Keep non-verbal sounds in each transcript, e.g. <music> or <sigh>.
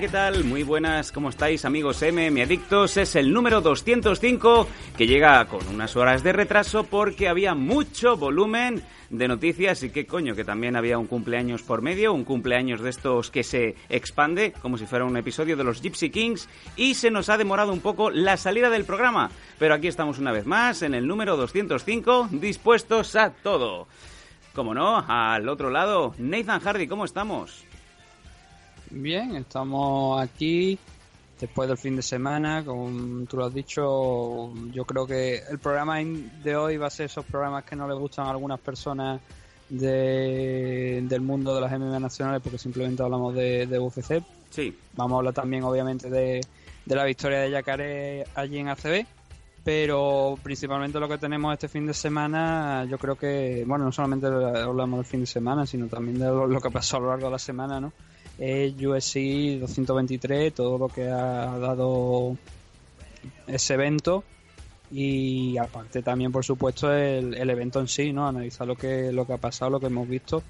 ¿Qué tal? Muy buenas, ¿cómo estáis amigos M? Mi Adictos es el número 205 que llega con unas horas de retraso porque había mucho volumen de noticias y qué coño, que también había un cumpleaños por medio, un cumpleaños de estos que se expande como si fuera un episodio de los Gypsy Kings y se nos ha demorado un poco la salida del programa, pero aquí estamos una vez más en el número 205 dispuestos a todo. Como no, al otro lado, Nathan Hardy, ¿cómo estamos? Bien, estamos aquí después del fin de semana, como tú lo has dicho, yo creo que el programa de hoy va a ser esos programas que no les gustan a algunas personas de- del mundo de las MMA nacionales porque simplemente hablamos de, de UFC. Sí, Vamos a hablar también obviamente de, de la victoria de Yacaré allí en ACB, pero principalmente lo que tenemos este fin de semana, yo creo que, bueno, no solamente hablamos del fin de semana, sino también de lo, lo que pasó a lo largo de la semana, ¿no? Es USC 223, todo lo que ha dado ese evento. Y aparte también, por supuesto, el, el evento en sí, ¿no? Analizar lo que, lo que ha pasado, lo que hemos visto.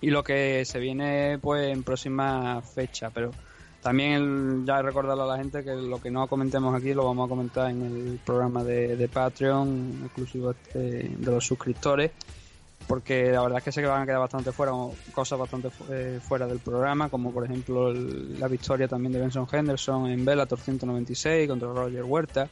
Y lo que se viene pues en próxima fecha, pero también ya recordarle a la gente que lo que no comentemos aquí lo vamos a comentar en el programa de, de Patreon exclusivo este de los suscriptores porque la verdad es que sé que van a quedar bastante fuera cosas bastante eh, fuera del programa como por ejemplo el- la victoria también de Benson Henderson en Bellator 196 contra Roger Huerta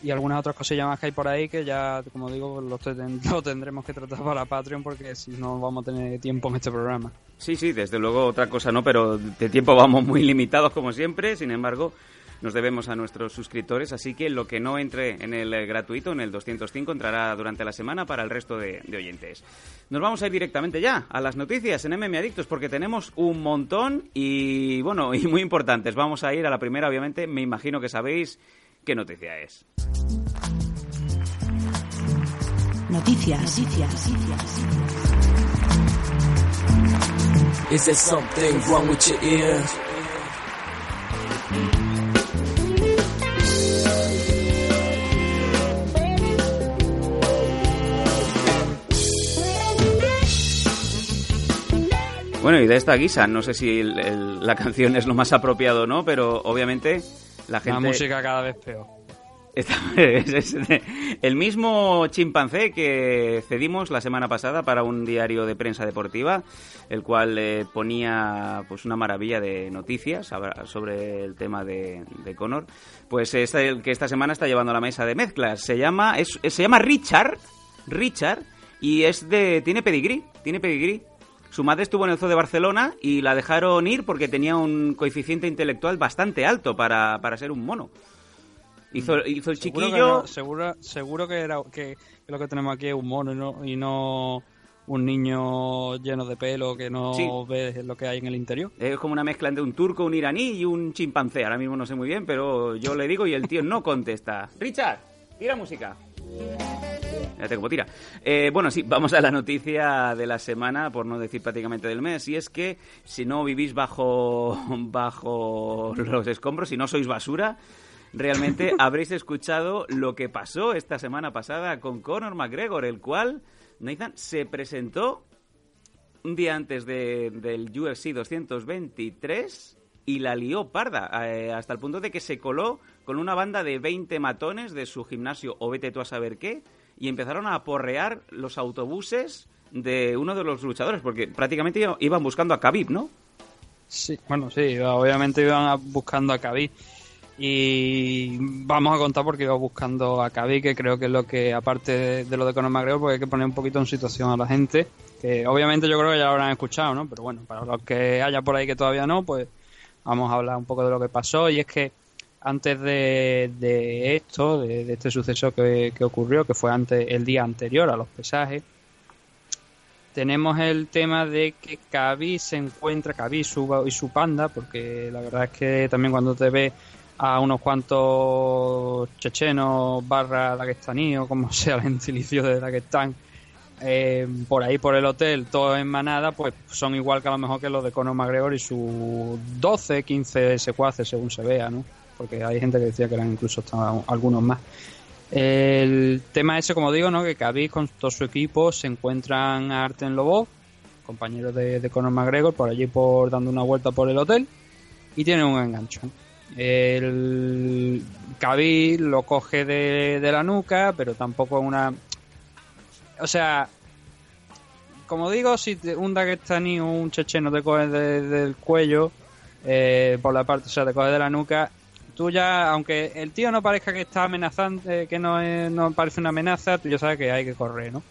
y algunas otras cosillas más que hay por ahí que ya, como digo, lo, ten- <laughs> tendremos que tratar para Patreon porque si no vamos a tener tiempo en este programa. Sí, sí, desde luego otra cosa no, pero de tiempo vamos muy limitados como siempre, sin embargo nos debemos a nuestros suscriptores, así que lo que no entre en el eh, gratuito, en el 205, entrará durante la semana para el resto de, de oyentes. Nos vamos a ir directamente ya a las noticias en MM Adictos porque tenemos un montón y, bueno, y muy importantes. Vamos a ir a la primera, obviamente, me imagino que sabéis qué noticia es. Noticias. Noticias. Is there something wrong with your ear? Bueno, y de esta guisa, no sé si el- el- la canción es lo más apropiado o no, pero obviamente la gente... La música cada vez peor. <laughs> El mismo chimpancé que cedimos la semana pasada para un diario de prensa deportiva, el cual eh, ponía pues una maravilla de noticias sobre el tema de, de Conor, pues es el que esta semana está llevando la mesa de mezclas. Se llama es, se llama Richard, Richard y es de tiene pedigrí, tiene pedigrí. Su madre estuvo en el Zoo de Barcelona y la dejaron ir porque tenía un coeficiente intelectual bastante alto para, para ser un mono. Hizo, hizo el Mm. Que chiquillo. no- seguro, seguro que, era, que, que lo que tenemos aquí es un mono y no, y no un niño lleno de pelo que no Sí. ve lo que hay en el interior. Es como una mezcla entre un turco, un iraní y un chimpancé. Ahora mismo no sé muy bien, pero yo le digo y el tío no contesta. Richard, tira música. Fíjate cómo tira. Eh, bueno, sí, vamos a la noticia de la semana, por no decir prácticamente del mes, y es que si no vivís bajo, <laughs> bajo los escombros, si no sois basura, realmente <laughs> habréis escuchado lo que pasó esta semana pasada con Conor McGregor, el cual, Nathan, se presentó un día antes de- del UFC 223 y la lió parda, eh, hasta el punto de que se coló con una banda de 20 matones de su gimnasio o vete tú a saber qué, y empezaron a aporrear los autobuses de uno de los luchadores, porque prácticamente iba- iban buscando a Khabib, ¿no? Sí, bueno, sí, obviamente iban buscando a Khabib. Y vamos a contar porque iba buscando a Khabib, que creo que es lo que, aparte de, de lo de Conor McGregor, porque hay que poner un poquito en situación a la gente, que obviamente yo creo que ya lo habrán escuchado, ¿no? Pero bueno, para los que haya por ahí que todavía no, pues vamos a hablar un poco de lo que pasó. Y es que antes de, esto, de, de este suceso que, ocurrió, que fue antes el día anterior a los pesajes, tenemos el tema de que Kabi se encuentra, Kabi su, y su panda, porque la verdad es que también cuando te ve a unos cuantos chechenos barra daguestaní o como <laughs> sea el gentilicio de Daguestán, eh, por ahí por el hotel, todo en manada, pues son igual que a lo mejor que los de Conor McGregor y sus 12, 15 secuaces según se vea, ¿no? Porque hay gente que decía que eran incluso algunos más. El tema ese, como digo, ¿no? que Khabib con todo su equipo se encuentran a Arten Lobov, compañero de, de Conor McGregor, por allí por dando una vuelta por el hotel y tienen un engancho. El Khabib lo coge de, de la nuca, pero tampoco una... O sea, como digo, si te- un daguestaní o un checheno te coge de- del cuello, eh, por la parte, o sea, te coge de la nuca, tú ya, aunque el tío no parezca que está amenazante, que no, no parece una amenaza, tú ya sabes que hay que correr, ¿no?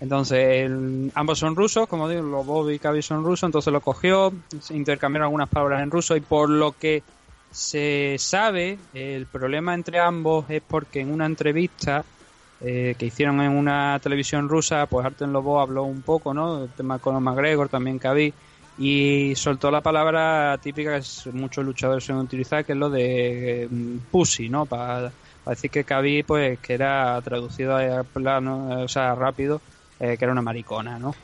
Entonces, el- ambos son rusos, como digo, los Bobby y Khabib son rusos, entonces lo cogió, se intercambiaron algunas palabras en ruso y por lo que se sabe, el problema entre ambos es porque en una entrevista eh, que hicieron en una televisión rusa, pues Arten Lobo habló un poco, ¿no? El tema con McGregor, también Khabib, y soltó la palabra típica que es- muchos luchadores suelen utilizar, que es lo de eh, pussy, ¿no? Para decir que Khabib, pues, que era traducido a plano, o sea, rápido, eh, que era una maricona, ¿no?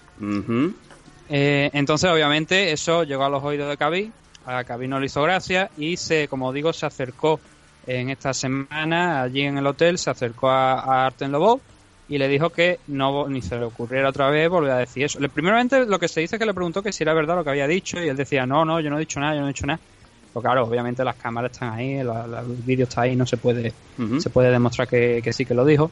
Eh, entonces, obviamente, eso llegó a los oídos de Khabib, a Khabib no le hizo gracia y se, como digo, se acercó en esta semana allí en el hotel, se acercó a, a Arten Lobov y le dijo que no ni se le ocurriera otra vez volver a decir eso. Le, primeramente lo que se dice es que le preguntó que si era verdad lo que había dicho y él decía, no, no, yo no he dicho nada, yo no he dicho nada. Pero claro, obviamente las cámaras están ahí, la- la- el vídeo está ahí, no se puede, Ujú. se puede demostrar que, que sí que lo dijo.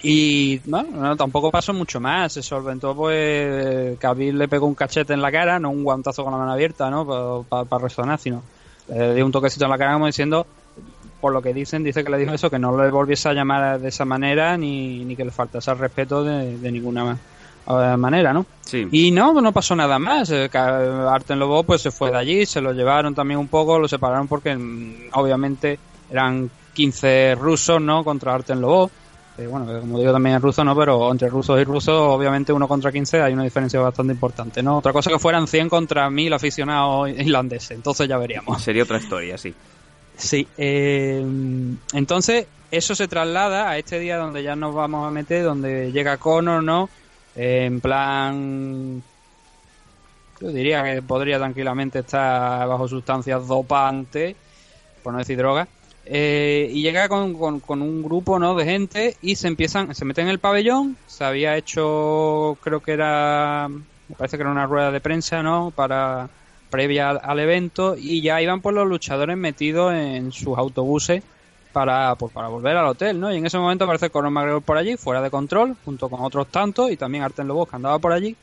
Y bueno, no, tampoco pasó mucho más. Se solventó, pues, Khabib le pegó un cachete en la cara, no un guantazo con la mano abierta, ¿no? Para resonar, sino le dio un toquecito en la cara como diciendo, por lo que dicen, dice que le dijo eso, que no le volviese a llamar de esa manera ni, ni que le faltase el respeto de, de ninguna eh, manera, ¿no? Sí. Y no, no pasó nada más. Eh, Arten Lobo pues se fue de allí, se lo llevaron también un poco, lo separaron porque mm, obviamente eran 15 rusos, ¿no? Contra Arten Lobo. Eh, bueno, que como digo también es ruso, ¿no? Pero entre rusos y rusos, obviamente uno contra 15 hay una diferencia bastante importante, ¿no? Otra cosa que fueran 100 contra 1000 aficionados <laughs> irlandeses, entonces ya veríamos. Sería otra historia, sí. Sí, eh, entonces eso se traslada a este día donde ya nos vamos a meter, donde llega Connor, ¿no? En plan, yo diría que podría tranquilamente estar bajo sustancias dopantes, por no decir drogas, eh, y llega con, con- con un grupo, ¿no? De gente y se empiezan, se meten en el pabellón, se había hecho, creo que era, me parece que era una rueda de prensa, ¿no? Para previa al, evento y ya iban por los luchadores metidos en sus autobuses para, pues, para volver al hotel, ¿no? Y en ese momento aparece Conor McGregor por allí, fuera de control, junto con otros tantos, y también Arten Lobos que andaba por allí.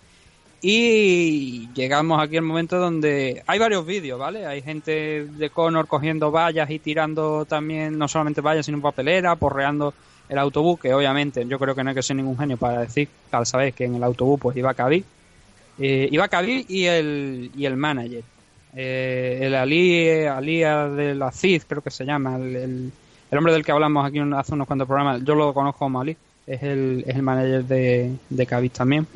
Y llegamos aquí al momento donde hay varios vídeos, ¿vale? Hay gente de Conor cogiendo vallas y tirando también, no solamente vallas, sino papelera, porreando el autobús, que obviamente yo creo que no hay que ser ningún genio para decir, para saber que en el autobús pues iba Khabib. Eh, iba Khabib y el, y el manager. Eh, el Ali, Alía de la CID, creo que se llama, el, el- el hombre del que hablamos aquí hace unos cuantos programas, yo lo conozco como Ali, es el, es el manager de, de Khabib también.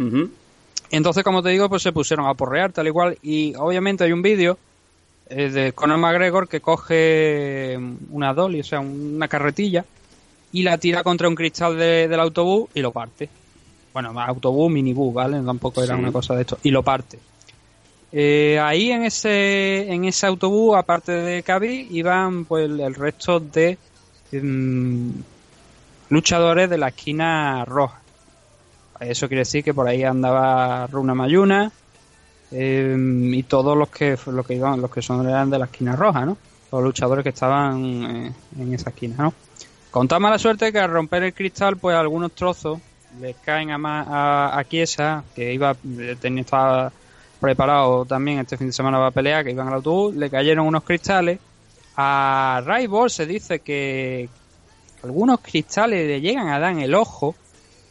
Entonces, como te digo, pues se pusieron a porrear tal igual. Y obviamente hay un vídeo eh, de Conor McGregor que coge una dolly, o sea, una carretilla, y la tira contra un cristal de- del autobús y lo parte. Bueno, autobús, minibús, ¿vale? Tampoco era Sí. una cosa de esto. Y lo parte. Eh, ahí en ese, en ese autobús, aparte de Khabib, iban pues el, resto de mm, luchadores de la esquina roja. Eso quiere decir que por ahí andaba Runa Mayuna eh, y todos los que los que iban, los que son eran de la esquina roja, ¿no? Los luchadores que estaban eh, en esa esquina, ¿no? Con tan mala suerte que al romper el cristal, pues algunos trozos les caen a, ma- a, a Chiesa, que iba eh, tenía estaba preparado también este fin de semana para pelear, que iban al autobús, le cayeron unos cristales. A Raibor se dice que algunos cristales le llegan a dar en el ojo,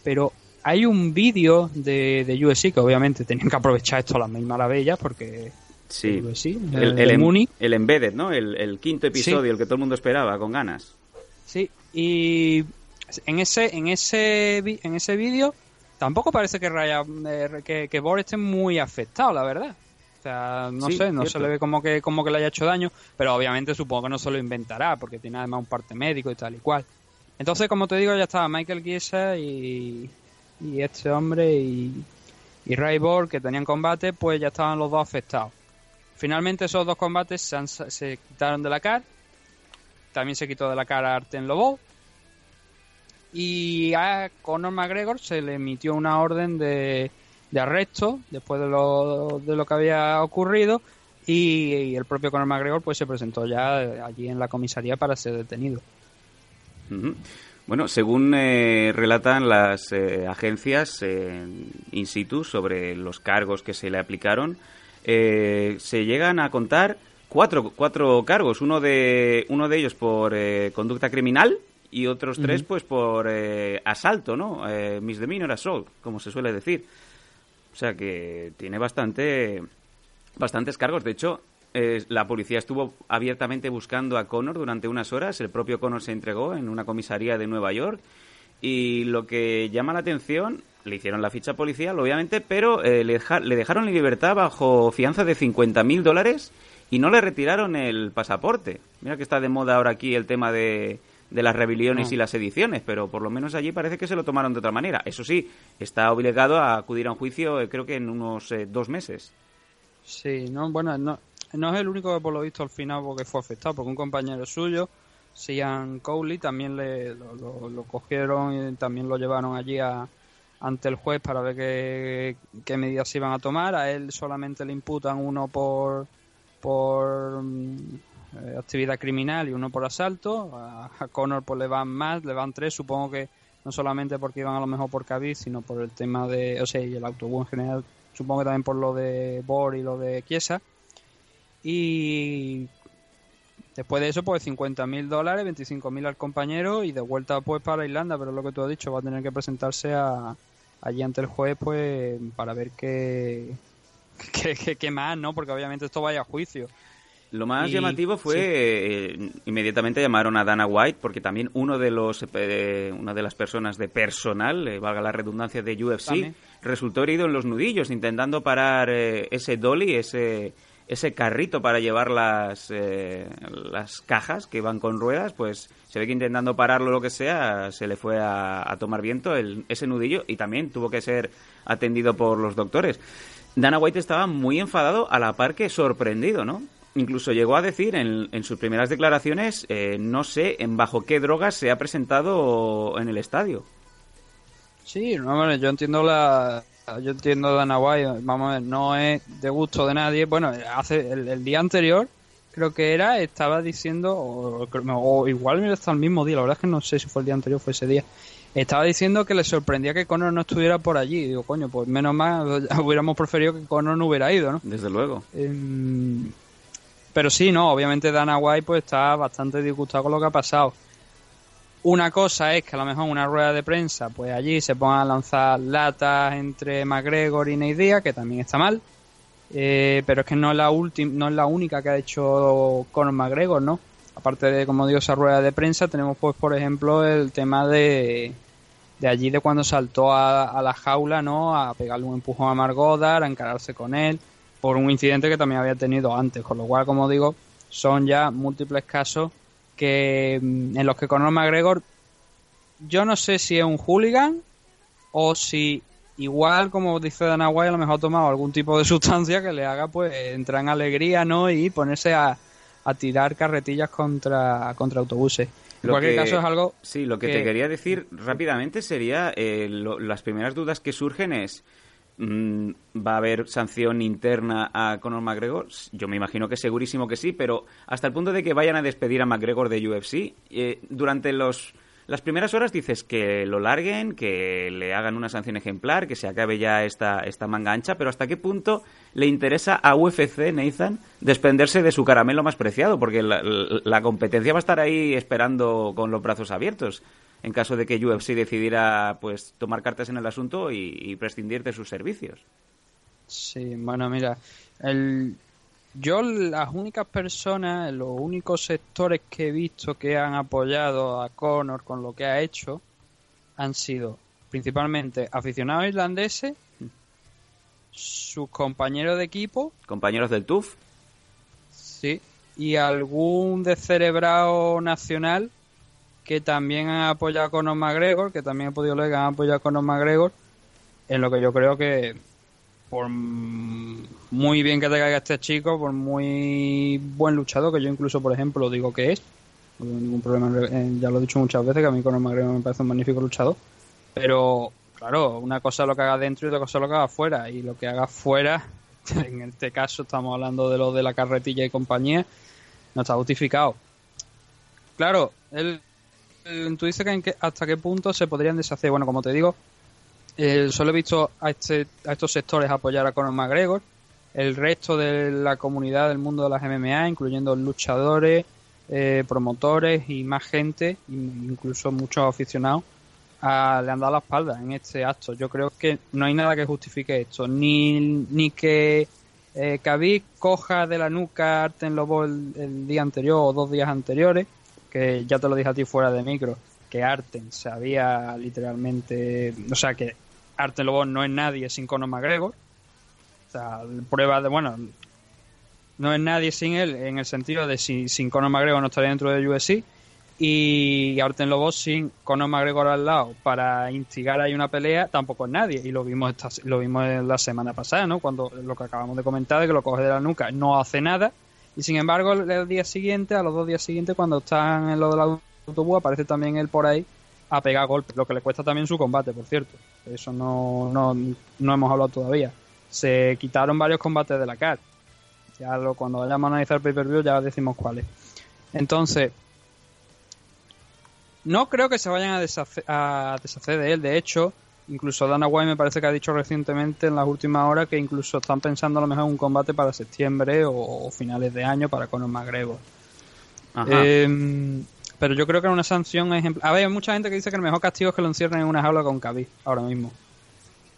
pero hay un vídeo de, de UFC que obviamente tenían que aprovechar esto a las mil maravillas porque Sí. Sí, El, el, el, em- el Embedded, ¿no? El, el quinto episodio, el que todo el mundo esperaba, con ganas. Sí, y en ese en ese en ese vídeo tampoco parece que Raya, eh, que, que Bor esté muy afectado, la verdad. O sea, no Sí, sé, no se le ve como que como que le haya hecho daño, pero obviamente supongo que no se lo inventará porque tiene además un parte médico y tal y cual. Entonces, como te digo, ya estaba Michael Giesa y, y este hombre y, y Ray Borg que tenían combate, pues ya estaban los dos afectados. Finalmente esos dos combates se, han- se quitaron de la cara. También se quitó de la cara a Arten Lobo. Y a Conor McGregor se le emitió una orden de, de arresto después de lo, de lo que había ocurrido. Y, el propio Conor McGregor pues se presentó ya allí en la comisaría para ser detenido. Bueno, según eh, relatan las eh, agencias eh, in situ sobre los cargos que se le aplicaron, eh, se llegan a contar cuatro, cuatro cargos. Uno de, uno de ellos por eh, conducta criminal y otros tres pues por eh, asalto, ¿no? Eh, misdemeanor assault, como se suele decir. O sea que tiene bastante bastantes cargos. De hecho, eh, la policía estuvo abiertamente buscando a Connor durante unas horas. El propio Connor se entregó en una comisaría de Nueva York. Y lo que llama la atención, le hicieron la ficha policial, obviamente, pero eh, le, deja- le dejaron en libertad bajo fianza de 50.000 dólares y no le retiraron el pasaporte. Mira que está de moda ahora aquí el tema de, de las rebeliones No. y las ediciones, pero por lo menos allí parece que se lo tomaron de otra manera. Eso sí, está obligado a acudir a un juicio, eh, creo que en unos eh, dos meses. Sí, no, bueno, no, no es el único que por lo visto al final porque fue afectado, porque un compañero suyo, Sian Cowley, también le, lo, lo- lo cogieron y también lo llevaron allí a, ante el juez para ver qué, qué medidas se iban a tomar. A él solamente le imputan uno por, por mm, eh, actividad criminal y uno por asalto. A, a Connor pues le van más, le van tres, supongo que no solamente porque iban a lo mejor por Cádiz, sino por el tema de, o sea, y el autobús en general, supongo que también por lo de Bor y lo de Chiesa. Y después de eso, pues 50.000 dólares, 25.000 al compañero y de vuelta pues para Irlanda, pero es lo que tú has dicho, va a tener que presentarse a, allí ante el juez pues para ver qué, <laughs> qué, qué- qué más, ¿no? Porque obviamente esto vaya a juicio. Lo más Y- llamativo fue sí. eh, inmediatamente llamaron a Dana White porque también uno de los eh, una de las personas de personal, eh, valga la redundancia de UFC, También. resultó herido en los nudillos intentando parar eh, ese dolly, ese ese carrito para llevar las eh, las cajas que van con ruedas, pues se ve que intentando pararlo o lo que sea, se le fue a, a tomar viento el- ese nudillo y también tuvo que ser atendido por los doctores. Dana White estaba muy enfadado a la par que sorprendido, ¿no? Incluso llegó a decir en, en sus primeras declaraciones, eh, no sé en bajo qué drogas se ha presentado en el estadio. Sí, no, bueno, yo entiendo la yo entiendo Dana White, vamos a ver, no es de gusto de nadie. Bueno, hace el, el día anterior creo que era, estaba diciendo, o, o igual mira hasta el mismo día, la verdad es que no sé si fue el día anterior o fue ese día. Estaba diciendo que le sorprendía que Conor no estuviera por allí. Digo, coño, pues menos mal, <laughs> hubiéramos preferido que Conor no hubiera ido, ¿no? Desde luego. Em, pero sí, no, obviamente Dana White pues está bastante disgustado con lo que ha pasado. Una cosa es que a lo mejor una rueda de prensa, pues allí se pongan a lanzar latas entre McGregor y Nate Diaz, que también está mal. Eh, pero es que no es la última, no es la única que ha hecho Conor McGregor, ¿no? Aparte de, como digo, esa rueda de prensa, tenemos pues, por ejemplo, el tema de, de allí de cuando saltó a, a la jaula, ¿no? A pegarle un empujón a Margodar, a encararse con él, por un incidente que también había tenido antes. Con lo cual, como digo, son ya múltiples casos que mm, en los que Conor McGregor, yo no sé si es un hooligan o si igual, como dice Dana White, a lo mejor ha tomado algún tipo de <laughs> sustancia que le haga pues entrar en alegría, ¿no? Y ponerse a, a tirar carretillas contra, contra autobuses. En Lo cualquier que- caso es algo Sí, lo que, que- te quería <laughs> decir rápidamente sería, eh, lo- las primeras dudas que surgen es, ¿va a haber sanción interna a Conor McGregor? Yo me imagino que segurísimo que sí, pero hasta el punto de que vayan a despedir a McGregor de UFC, eh, durante los... Las primeras horas dices que lo larguen, que le hagan una sanción ejemplar, que se acabe ya esta, esta manga ancha, pero ¿hasta qué punto le interesa a UFC, Nathan, desprenderse de su caramelo más preciado? Porque la competencia va a estar ahí esperando con los brazos abiertos en caso de que UFC decidiera pues tomar cartas en el asunto y, y prescindir de sus servicios. Sí, bueno, mira, el, Yo las únicas personas, los únicos sectores que he visto que han apoyado a Conor con lo que ha hecho han sido principalmente aficionados irlandeses, sus compañeros de equipo, Compañeros del TUF. sí, y algún descerebrado nacional que también han apoyado a Conor McGregor, que también he podido leer que han apoyado a Conor McGregor, en lo que yo creo que por muy bien que te caiga este chico, por muy buen luchador, que yo incluso, por ejemplo, digo que es, no tengo ningún problema, ya lo he dicho muchas veces, que a mí Conor McGregor me parece un magnífico luchador, pero claro, una cosa lo que haga dentro y otra cosa es lo que haga afuera, y lo que haga afuera, <laughs> en este caso estamos hablando de lo de la carretilla y compañía, no está justificado. Claro, él- tú dices que, en qué- hasta qué punto se podrían deshacer. Bueno, como te digo, eh, solo he visto a, este, a estos sectores apoyar a Conor McGregor. El resto de la comunidad del mundo de las MMA, incluyendo luchadores, eh, promotores y más gente, in- incluso muchos aficionados, le han dado la espalda en este acto. Yo creo que no hay nada que justifique esto. Ni, ni que eh, Khabib coja de la nuca a Arten Lobo el, el día anterior o dos días anteriores, que ya te lo dije a ti fuera de micro, que Arten sabía literalmente, o sea que Arten Lobo no es nadie sin Conor McGregor, o sea, prueba de, bueno, no es nadie sin él en el sentido de si sin Conor McGregor no estaría dentro de UFC y Arten Lobo sin Conor McGregor al lado para instigar ahí una pelea tampoco es nadie. Y lo vimos esta, lo vimos la semana pasada no cuando lo que acabamos de comentar de que lo coge de la nuca no hace nada y sin embargo el, día siguiente a los dos días siguientes cuando están en lo del autobús aparece también él por ahí a pegar golpes lo que le cuesta también su combate por cierto. Eso no, no, no hemos hablado todavía. Se quitaron varios combates de la CAR. Ya lo, cuando vayamos a analizar el pay-per-view ya decimos cuáles. Entonces no creo que se vayan a deshacer, a deshacer de él. De hecho, incluso Dana White me parece que ha dicho recientemente en las últimas horas que incluso están pensando a lo mejor en un combate para septiembre o, o finales de año para Conor McGregor. Eh, pero yo creo que una sanción ejemplar. A ver, hay mucha gente que dice que el mejor castigo es que lo encierren en una jaula con Khabib ahora mismo.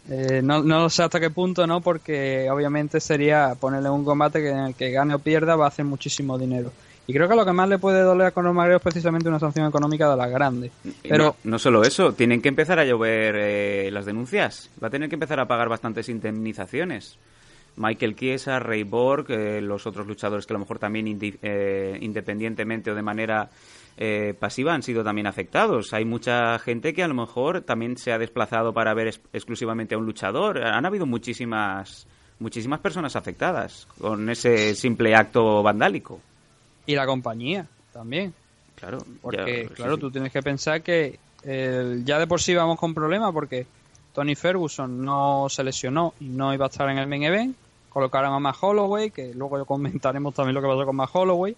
Eh, no, no sé hasta qué punto, ¿no? Porque obviamente sería ponerle un combate que en el que gane o pierda va a hacer muchísimo dinero. Y creo que lo que más le puede doler a Conor McGregor es precisamente una sanción económica de las grandes. Pero no, no solo eso, tienen que empezar a llover eh, las denuncias. Va a tener que empezar a pagar bastantes indemnizaciones. Michael Chiesa, Ray Borg, eh, los otros luchadores que a lo mejor también indi- eh, independientemente o de manera eh, pasiva han sido también afectados. Hay mucha gente que a lo mejor también se ha desplazado para ver exclusivamente a un luchador. Han habido muchísimas muchísimas personas afectadas con ese simple acto vandálico. Y la compañía también. Claro, Porque, ya, claro, sí. tú tienes que pensar que eh, ya de por sí vamos con problemas porque Tony Ferguson no se lesionó y no iba a estar en el main event. Colocaron a Matt Holloway, que luego comentaremos también lo que pasó con Matt Holloway.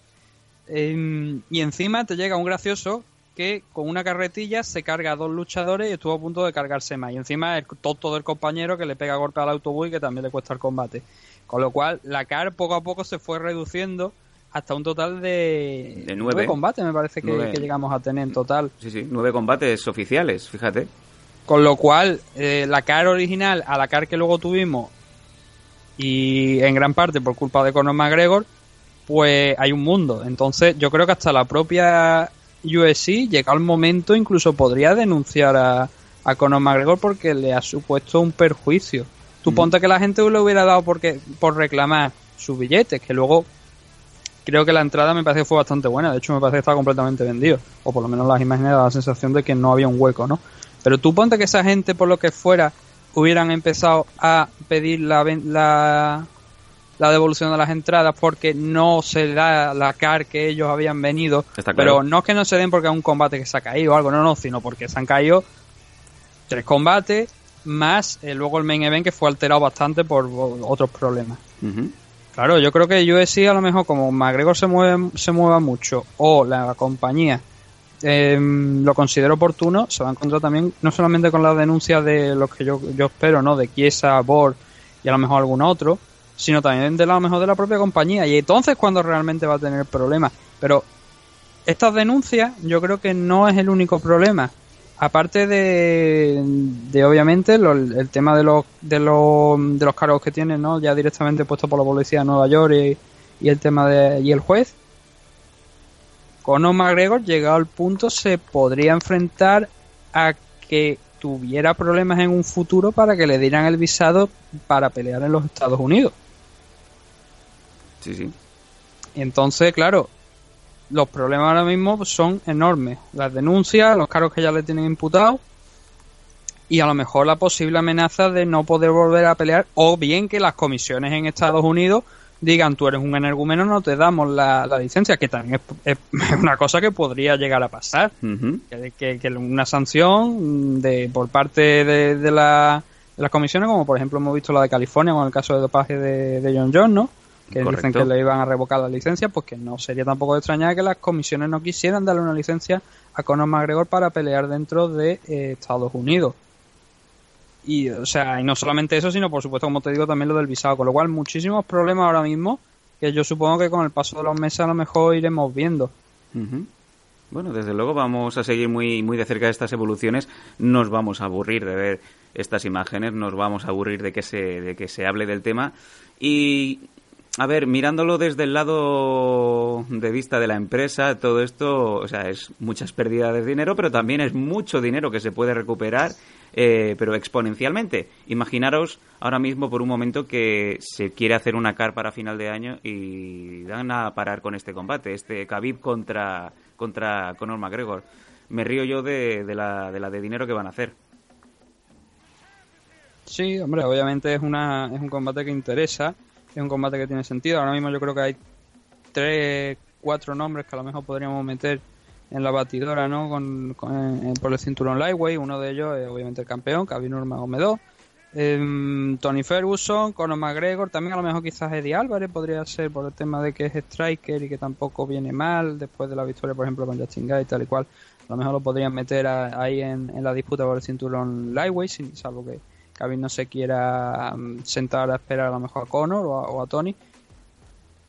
Eh, y encima te llega un gracioso que con una carretilla se carga a dos luchadores y estuvo a punto de cargarse más. Y encima el tonto del compañero que le pega golpe al autobús y que también le cuesta el combate. Con lo cual, la CAR poco a poco se fue reduciendo hasta un total de, De nueve. combates, me parece que, llegamos a tener en total. Sí, sí, nueve combates oficiales, fíjate. Con lo cual, eh, la CAR original a la CAR que luego tuvimos, y en gran parte por culpa de Conor McGregor, pues hay un mundo. Entonces, yo creo que hasta la propia UFC, llegado el momento, incluso podría denunciar a, a Conor McGregor porque le ha supuesto un perjuicio. Tú Mm. ponte que la gente le hubiera dado porque, por reclamar sus billetes, que luego creo que la entrada me parece que fue bastante buena. De hecho, me parece que estaba completamente vendido. O por lo menos las imágenes daban la sensación de que no había un hueco, ¿no? Pero tú ponte que esa gente, por lo que fuera, hubieran empezado a pedir la, la, la devolución de las entradas porque no se da la car que ellos habían venido. Claro. Pero no es que no se den porque es un combate que se ha caído o algo, no, no, sino porque se han caído tres combates más eh, luego el main event que fue alterado bastante por otros problemas. Ujú. Claro, yo creo que UFC a lo mejor como McGregor se mueve se mueva mucho o la compañía eh, lo considera oportuno, se va a encontrar también no solamente con las denuncias de los que yo, yo espero, ¿no? De Chiesa, Borg y a lo mejor algún otro, sino también de la- lo mejor de la propia compañía. Y entonces cuando realmente va a tener problemas. Pero estas denuncias yo creo que no es el único problema. Aparte de, de obviamente lo- el tema de los, de los de los cargos que tienen, ¿no? Ya directamente puesto por la policía de Nueva York y, y el tema de y el juez. Conor McGregor, llegado al punto, se podría enfrentar a que tuviera problemas en un futuro para que le dieran el visado para pelear en los Estados Unidos. Sí, sí. Entonces, claro, los problemas ahora mismo son enormes. Las denuncias, los cargos que ya le tienen imputados y a lo mejor la posible amenaza de no poder volver a pelear o bien que las comisiones en Estados Unidos digan tú eres un energúmeno, no te damos la, la licencia, que también es, es <laughs> una cosa que podría llegar a pasar. Que, que- que una sanción de por parte de, de la- de las comisiones, como por ejemplo hemos visto la de California con el caso de dopaje de, de John Jones, ¿no? Que dicen que le iban a revocar la licencia, pues que no sería tampoco de extrañar que las comisiones no quisieran darle una licencia a Conor McGregor para pelear dentro de eh, Estados Unidos. Y, o sea, y no solamente eso, sino por supuesto, como te digo, también lo del visado. Con lo cual, muchísimos problemas ahora mismo que yo supongo que con el paso de los meses a lo mejor iremos viendo. Bueno, desde luego vamos a seguir muy, muy de cerca estas evoluciones. Nos vamos a aburrir de ver estas imágenes, nos vamos a aburrir de que se, de que se hable del tema. Y, a ver, mirándolo desde el lado de vista de la empresa, todo esto, o sea, es muchas pérdidas de dinero, pero también es mucho dinero que se puede recuperar, eh, pero exponencialmente. Imaginaros ahora mismo por un momento que se quiere hacer una car para final de año y dan a parar con este combate, este Khabib contra, contra Conor McGregor. Me río yo de, de la, de la de dinero que van a hacer. Sí, hombre, obviamente es, una, es un combate que interesa, es un combate que tiene sentido. Ahora mismo yo creo que hay tres, cuatro nombres que a lo mejor podríamos meter en la batidora, ¿no? Con, eh, por el cinturón lightweight. Uno de ellos es obviamente el campeón, Khabib Nurmagomedov. Em, Tony Ferguson, Conor McGregor, también a lo mejor quizás Eddie Álvarez podría ser por el tema de que es striker y que tampoco viene mal después de la victoria, por ejemplo, con Justin Guy y tal y cual. A lo mejor lo podrían meter a- ahí en, en la disputa por el cinturón lightweight, sin, salvo que Khabib no se quiera mm, sentar a esperar a lo mejor a Conor o a, Tony.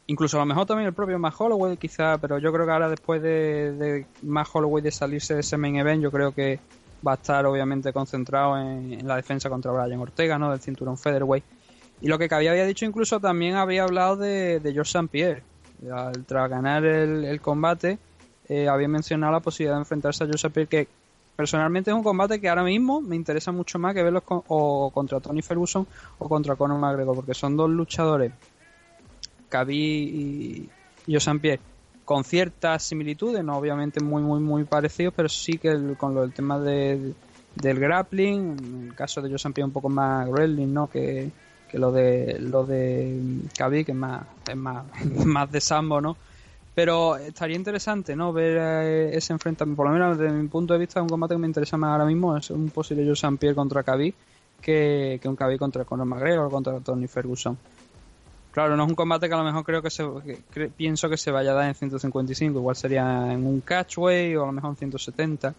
Incluso a lo mejor también el propio Matt Holloway quizá, pero yo creo que ahora después de, de Matt Holloway de salirse de ese main event, yo creo que va a estar obviamente concentrado en, la defensa contra Brian Ortega, ¿no? Del cinturón featherweight. Y lo que Khabib había dicho incluso también había hablado de, de George. Pierre. Al- Tras ganar el, el combate, eh, había mencionado la posibilidad de enfrentarse a George St. Pierre, que personalmente es un combate que ahora mismo me interesa mucho más que verlos con- o contra Tony Ferguson o contra Conor McGregor, porque son dos luchadores, Khabib y, St. Pierre, con ciertas similitudes, no obviamente muy muy muy parecidos, pero sí que el- con lo del tema de, del grappling, en el caso de Joe Pierre un poco más wrestling, ¿no? Que, que lo de lo de Khabib, que es más es más, <laughs> más de sambo, ¿no? Pero estaría interesante, ¿no? Ver eh, ese enfrentamiento, por lo menos desde mi punto de vista, un combate que me interesa más ahora mismo es un posible Joe St. Pierre contra Khabib que, que un Khabib contra Conor McGregor o contra Tony Ferguson. Claro, no es un combate que a lo mejor creo que se que pienso que se vaya a dar en 155, igual sería en un catchway o a lo mejor en 170.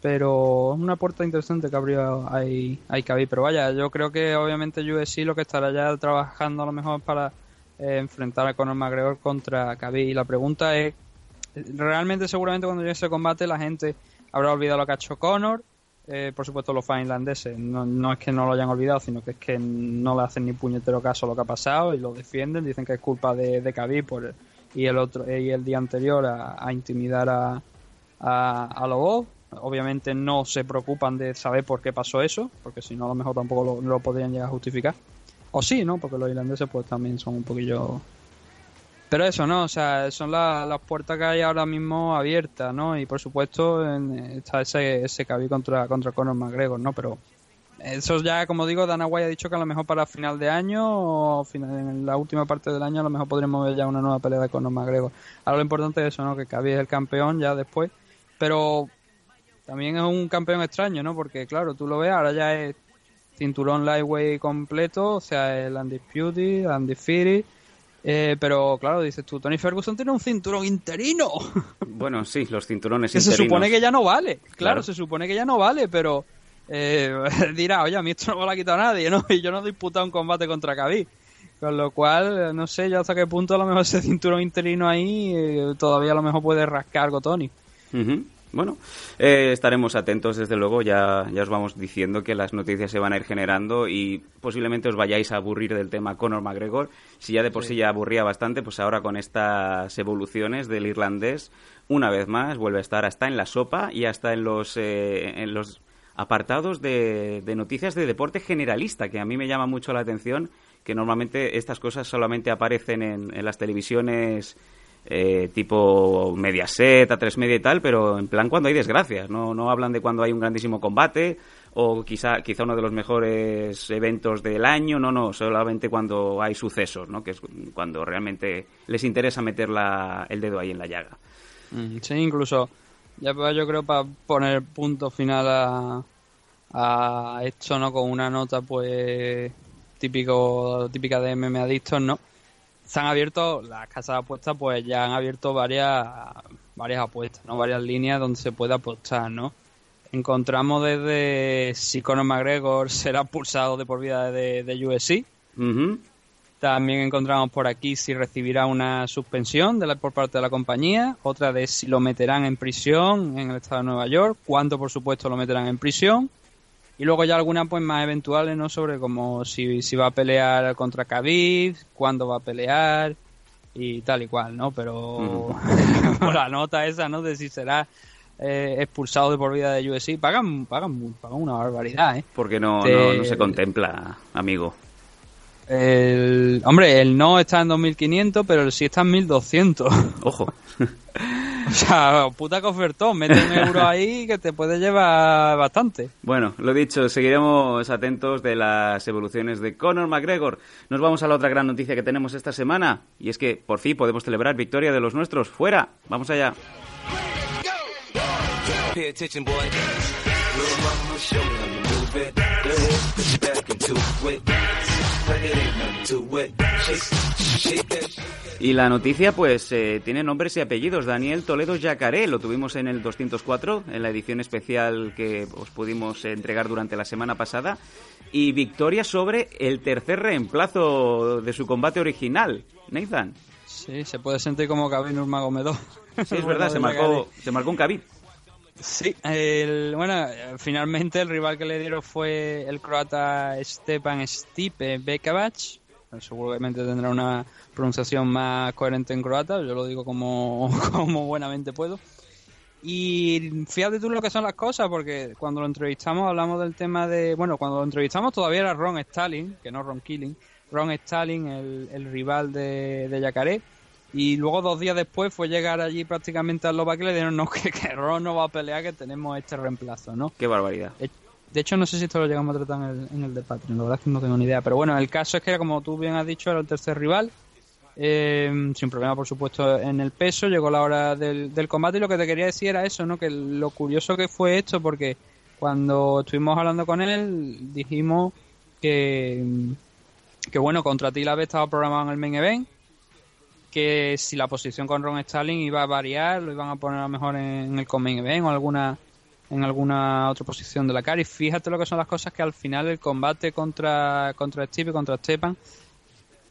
Pero es una puerta interesante que abrió ahí, ahí Khabib. Pero vaya, yo creo que obviamente UFC lo que estará ya trabajando a lo mejor para eh, enfrentar a Conor McGregor contra Khabib. Y la pregunta es, realmente seguramente cuando llegue ese combate la gente habrá olvidado lo que ha hecho Conor. Eh, por supuesto los fans irlandeses no, no es que no lo hayan olvidado, sino que es que no le hacen ni puñetero caso lo que ha pasado y lo defienden, dicen que es culpa de, de Khabib por, y el otro y el día anterior a, a intimidar a, a, a Lobo. Obviamente no se preocupan de saber por qué pasó eso, porque si no a lo mejor tampoco lo, lo podrían llegar a justificar. O sí, ¿no? Porque los irlandeses pues también son un poquillo... Pero eso, ¿no? O sea, son la- las puertas que hay ahora mismo abiertas, ¿no? Y por supuesto en- está ese, ese Khabib contra, contra Conor McGregor, ¿no? Pero eso ya, como digo, Dana White ha dicho que a lo mejor para final de año o final, en la última parte del año a lo mejor podremos ver ya una nueva pelea de Conor McGregor. Ahora lo importante es eso, ¿no? Que Khabib es el campeón ya después. Pero también es un campeón extraño, ¿no? Porque claro, tú lo ves, ahora ya es cinturón lightweight completo, o sea, el undisputed, undefeated. Eh, pero claro, dices tú, Tony Ferguson tiene un cinturón interino. <laughs> Bueno, sí, los cinturones que se interinos. supone que ya no vale. Claro, Claro. se supone que ya no vale, pero eh, <laughs> dirá, oye, a mí esto no me lo ha quitado nadie, ¿no? <laughs> Y yo no he disputado un combate contra Khabib. Con lo cual, eh, no sé yo hasta qué punto a lo mejor ese cinturón interino ahí eh, todavía a lo mejor puede rascar algo Tony. Ujú. Bueno, eh, estaremos atentos, desde luego. Ya, ya os vamos diciendo que las noticias se van a ir generando y posiblemente os vayáis a aburrir del tema Conor McGregor. Si ya de por sí, ya aburría bastante, pues ahora con estas evoluciones del irlandés, una vez más vuelve a estar hasta en la sopa y hasta en los, eh, en los apartados de, de noticias de deporte generalista, que a mí me llama mucho la atención que normalmente estas cosas solamente aparecen en, en las televisiones eh, tipo Mediaset, A3 Media y tal, pero en plan cuando hay desgracias, no, no hablan de cuando hay un grandísimo combate o quizá, quizá uno de los mejores eventos del año, no, no, solamente cuando hay sucesos, ¿no? que es cuando realmente les interesa meter la, el dedo ahí en la llaga. Mm, Sí, incluso, ya pues, yo creo para poner punto final a, a esto, ¿no? Con una nota, pues, típico, típica de MMA Adictos, ¿no? Se han abierto, las casas de apuestas, pues ya han abierto varias, varias apuestas, ¿no? Varias líneas donde se puede apostar, ¿no? Encontramos desde si Conor McGregor <laughs> será pulsado de por vida de, de UFC. También encontramos por aquí si recibirá una suspensión de la, por parte de la compañía, otra de si lo meterán en prisión en el estado de Nueva York, cuánto por supuesto lo meterán en prisión, y luego ya algunas pues más eventuales, ¿no? Sobre como si, si va a pelear contra Khabib, cuándo va a pelear y tal y cual, ¿no? Pero <laughs> la nota esa, ¿no? De si será eh, expulsado de por vida de UFC, pagan, pagan, pagan una barbaridad, ¿eh? Porque no, no, no se contempla, amigo. El, hombre, el no está en 2500, pero el sí está en 1200. Ojo. <laughs> <laughs> O sea, puta que ofertón, mete un euro ahí que te puede llevar bastante. Bueno, lo dicho, seguiremos atentos de las evoluciones de Conor McGregor. Nos vamos a la otra gran noticia que tenemos esta semana, y es que por fin podemos celebrar victoria de los nuestros. ¡Fuera! ¡Vamos allá! Y la noticia, pues, eh, tiene nombres y apellidos. Daniel Toledo Yacaré, lo tuvimos en el 204, en la edición especial que os pudimos entregar durante la semana pasada. Y victoria sobre el tercer reemplazo de su combate original, Nathan. Sí, se puede sentir como Khabib Nurmagomedov. Sí, es verdad, <laughs> se marcó, se marcó un Khabib. Sí, el, bueno, finalmente el rival que le dieron fue el croata Stepan Stipe Bekavac. Seguramente tendrá una pronunciación más coherente en croata, yo lo digo como, <laughs> como buenamente puedo. Y fíjate tú lo que son las cosas, porque cuando lo entrevistamos hablamos del tema de. Bueno, cuando lo entrevistamos todavía era Ron Stalin, que no Ron Killing. Ron Stalin, el, el rival de, de Yacaré. Y luego dos días después fue llegar allí prácticamente a Eslovaquia y le dijeron no, <laughs> que, que Ron no va a pelear, que tenemos este reemplazo, ¿no? Qué barbaridad. De, de hecho, no sé si esto lo llegamos a tratar en el, en el de Patreon, la verdad es que no tengo ni idea. Pero bueno, el caso es que, como tú bien has dicho, era el tercer rival. Eh, sin problema, por supuesto, en el peso. Llegó la hora del, del combate y lo que te quería decir era eso, ¿no? Que lo curioso que fue esto, porque cuando estuvimos hablando con él, dijimos que, que bueno, contra ti la vez estaba programado en el main event que si la posición con Ron Stalin iba a variar, lo iban a poner a lo mejor en, el main event o alguna en alguna otra posición de la cara. Y fíjate lo que son las cosas que al final el combate contra, contra Steve y contra Stepan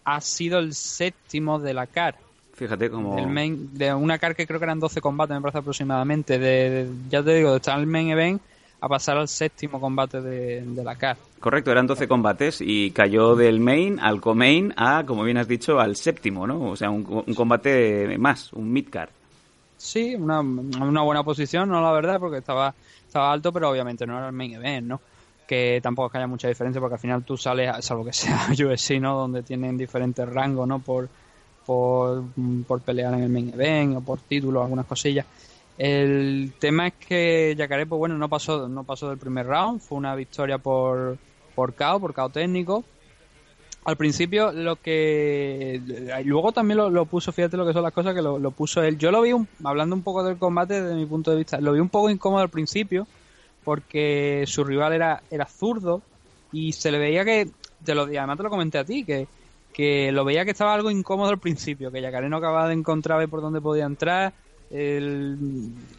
ha sido el séptimo de la CAR. Fíjate como... Del main- de una CAR que creo que eran 12 combates, me parece aproximadamente. De, de- ya te digo, de estar en el main event a pasar al séptimo combate de, de la CAR. Correcto, eran 12 combates y cayó del main al co-main a, como bien has dicho, al séptimo, ¿no? O sea, un, un combate más, un mid-card. Sí, una, una buena posición, no la verdad, porque estaba, estaba alto, pero obviamente no era el main event, ¿no? Que tampoco es que haya mucha diferencia, porque al final tú sales, a- salvo que sea <laughs> UFC, ¿no? Donde tienen diferentes rangos, ¿no? Por, por, por pelear en el main event o por títulos, algunas cosillas. El tema es que Yacaré, pues bueno, no pasó, no pasó del primer round, fue una victoria por, por KO, por KO técnico. Al principio lo que... Luego también lo, lo puso, fíjate lo que son las cosas, que lo, puso él. Yo lo vi, un- hablando un poco del combate desde mi punto de vista, lo vi un poco incómodo al principio, porque su rival era, era zurdo y se le veía que, te lo, y además te lo comenté a ti, que, que lo veía que estaba algo incómodo al principio, que Yacaré no acababa de encontrar por dónde podía entrar. El-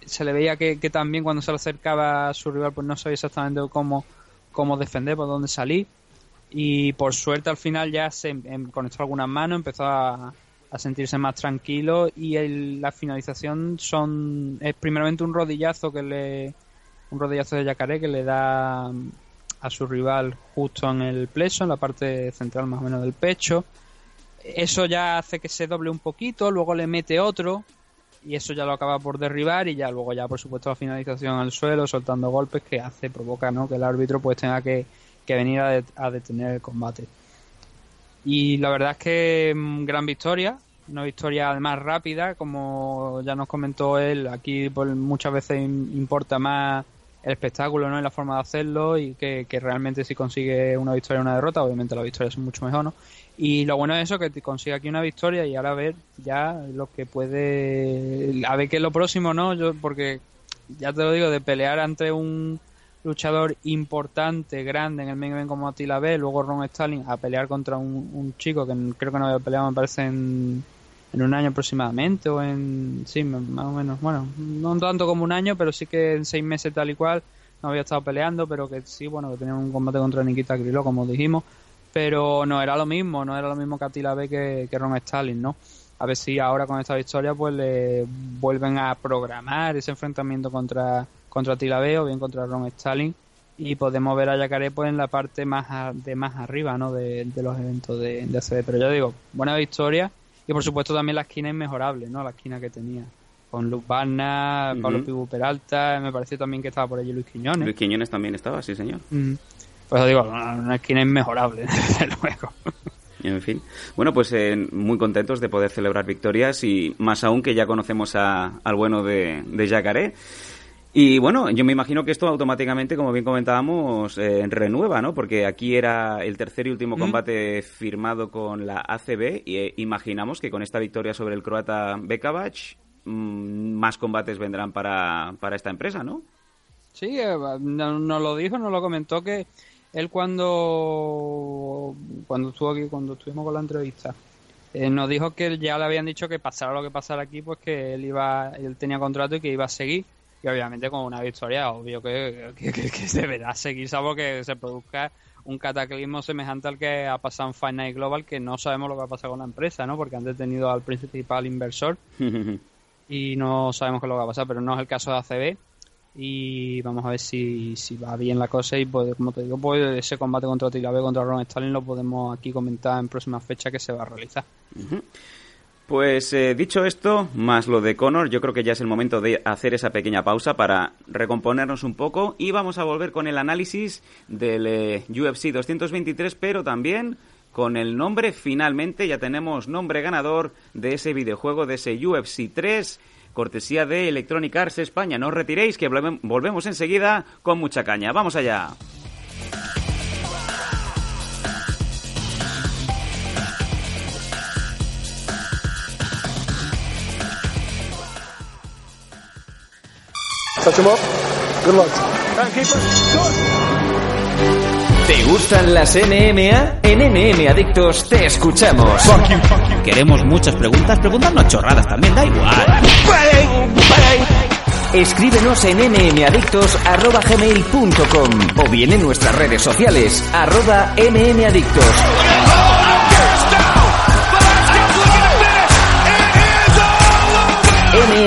se le veía que, también cuando se le acercaba a su rival pues no sabía exactamente cómo, cómo defender, por dónde salir y por suerte al final ya se em- em- conectó algunas manos, empezó a, a sentirse más tranquilo y el- la finalización son es primeramente un rodillazo que le un rodillazo de Yacaré que le da mm, a su rival justo en el pleso, en la parte central más o menos del pecho. Eso ya hace que se doble un poquito, luego le mete otro y eso ya lo acaba por derribar y ya luego ya por supuesto la finalización al suelo soltando golpes que hace provoca no que el árbitro pues tenga que, que venir a, de- a detener el combate. Y la verdad es que mm, gran victoria una victoria además rápida como ya nos comentó él aquí pues, muchas veces im- importa más el espectáculo no y la forma de hacerlo y que, que realmente si consigue una victoria o una derrota obviamente las victorias son mucho mejor no y lo bueno es eso, que consigue aquí una victoria y ahora a ver ya lo que puede... A ver qué es lo próximo, ¿no? Yo, porque ya te lo digo, de pelear ante un luchador importante, grande en el main event como Attila B, luego Ron Stalin, a pelear contra un, un chico que creo que no había peleado, me parece, en, en un año aproximadamente, o en... Sí, más o menos. Bueno, no tanto como un año, pero sí que en seis meses tal y cual no había estado peleando, pero que sí, bueno, que tenía un combate contra Nikita Krylov, como dijimos pero no era lo mismo, no era lo mismo que Attila B que, que Ron Stalin, ¿no? A ver si ahora con esta victoria pues le vuelven a programar ese enfrentamiento contra, contra Attila B o bien contra Ron Stalin y podemos ver a Yacaré pues en la parte más a- de más arriba, ¿no? De, de los eventos de, de. Pero ya digo, buena victoria y por supuesto también la esquina inmejorable, ¿no? La esquina que tenía con Luz Barna, Pablo. Pibu Peralta, me pareció también que estaba por allí Luis Quiñones. Luis Quiñones también estaba, sí, señor. Mm. Pues digo, una, una esquina inmejorable, <laughs> desde luego. En fin. Bueno, pues eh, muy contentos de poder celebrar victorias y más aún que ya conocemos a- al bueno de, de Yacaré. Y bueno, yo me imagino que esto automáticamente, como bien comentábamos, eh, renueva, ¿no? Porque aquí era el tercer y último Mm. combate firmado con la ACB y eh, imaginamos que con esta victoria sobre el croata Bekavac mm, más combates vendrán para, para esta empresa, ¿no? Sí, eh, no- nos lo dijo, nos lo comentó que él cuando cuando estuvo aquí, cuando estuvimos con la entrevista, eh, nos dijo que ya le habían dicho que pasara lo que pasara aquí, pues que él iba, él tenía contrato y que iba a seguir. Y obviamente con una victoria, obvio que, que, que- que deberá seguir, salvo que se produzca un cataclismo semejante al que ha pasado en Night Global, que no sabemos lo que va a pasar con la empresa, ¿no? Porque han detenido al principal inversor <laughs> y no sabemos qué es lo que va a pasar, pero no es el caso de ACB. Y vamos a ver si, si va bien la cosa. Y pues, como te digo, pues ese combate contra Tila B contra Ron Stalin lo podemos aquí comentar en próxima fecha que se va a realizar. Pues eh, dicho esto, más lo de Conor, yo creo que ya es el momento de hacer esa pequeña pausa para recomponernos un poco y vamos a volver con el análisis del eh, UFC 223, pero también con el nombre, finalmente ya tenemos nombre ganador de ese videojuego, de ese UFC 3, cortesía de Electronic Arts España. No os retiréis, que volvem- volvemos enseguida con mucha caña. ¡Vamos allá! ¿Te gustan las NMA? En NM Adictos te escuchamos. Queremos muchas preguntas, preguntarnos chorradas también, da igual. Escríbenos en nmadictos.gmail.com o bien en nuestras redes sociales, arroba mmadictos.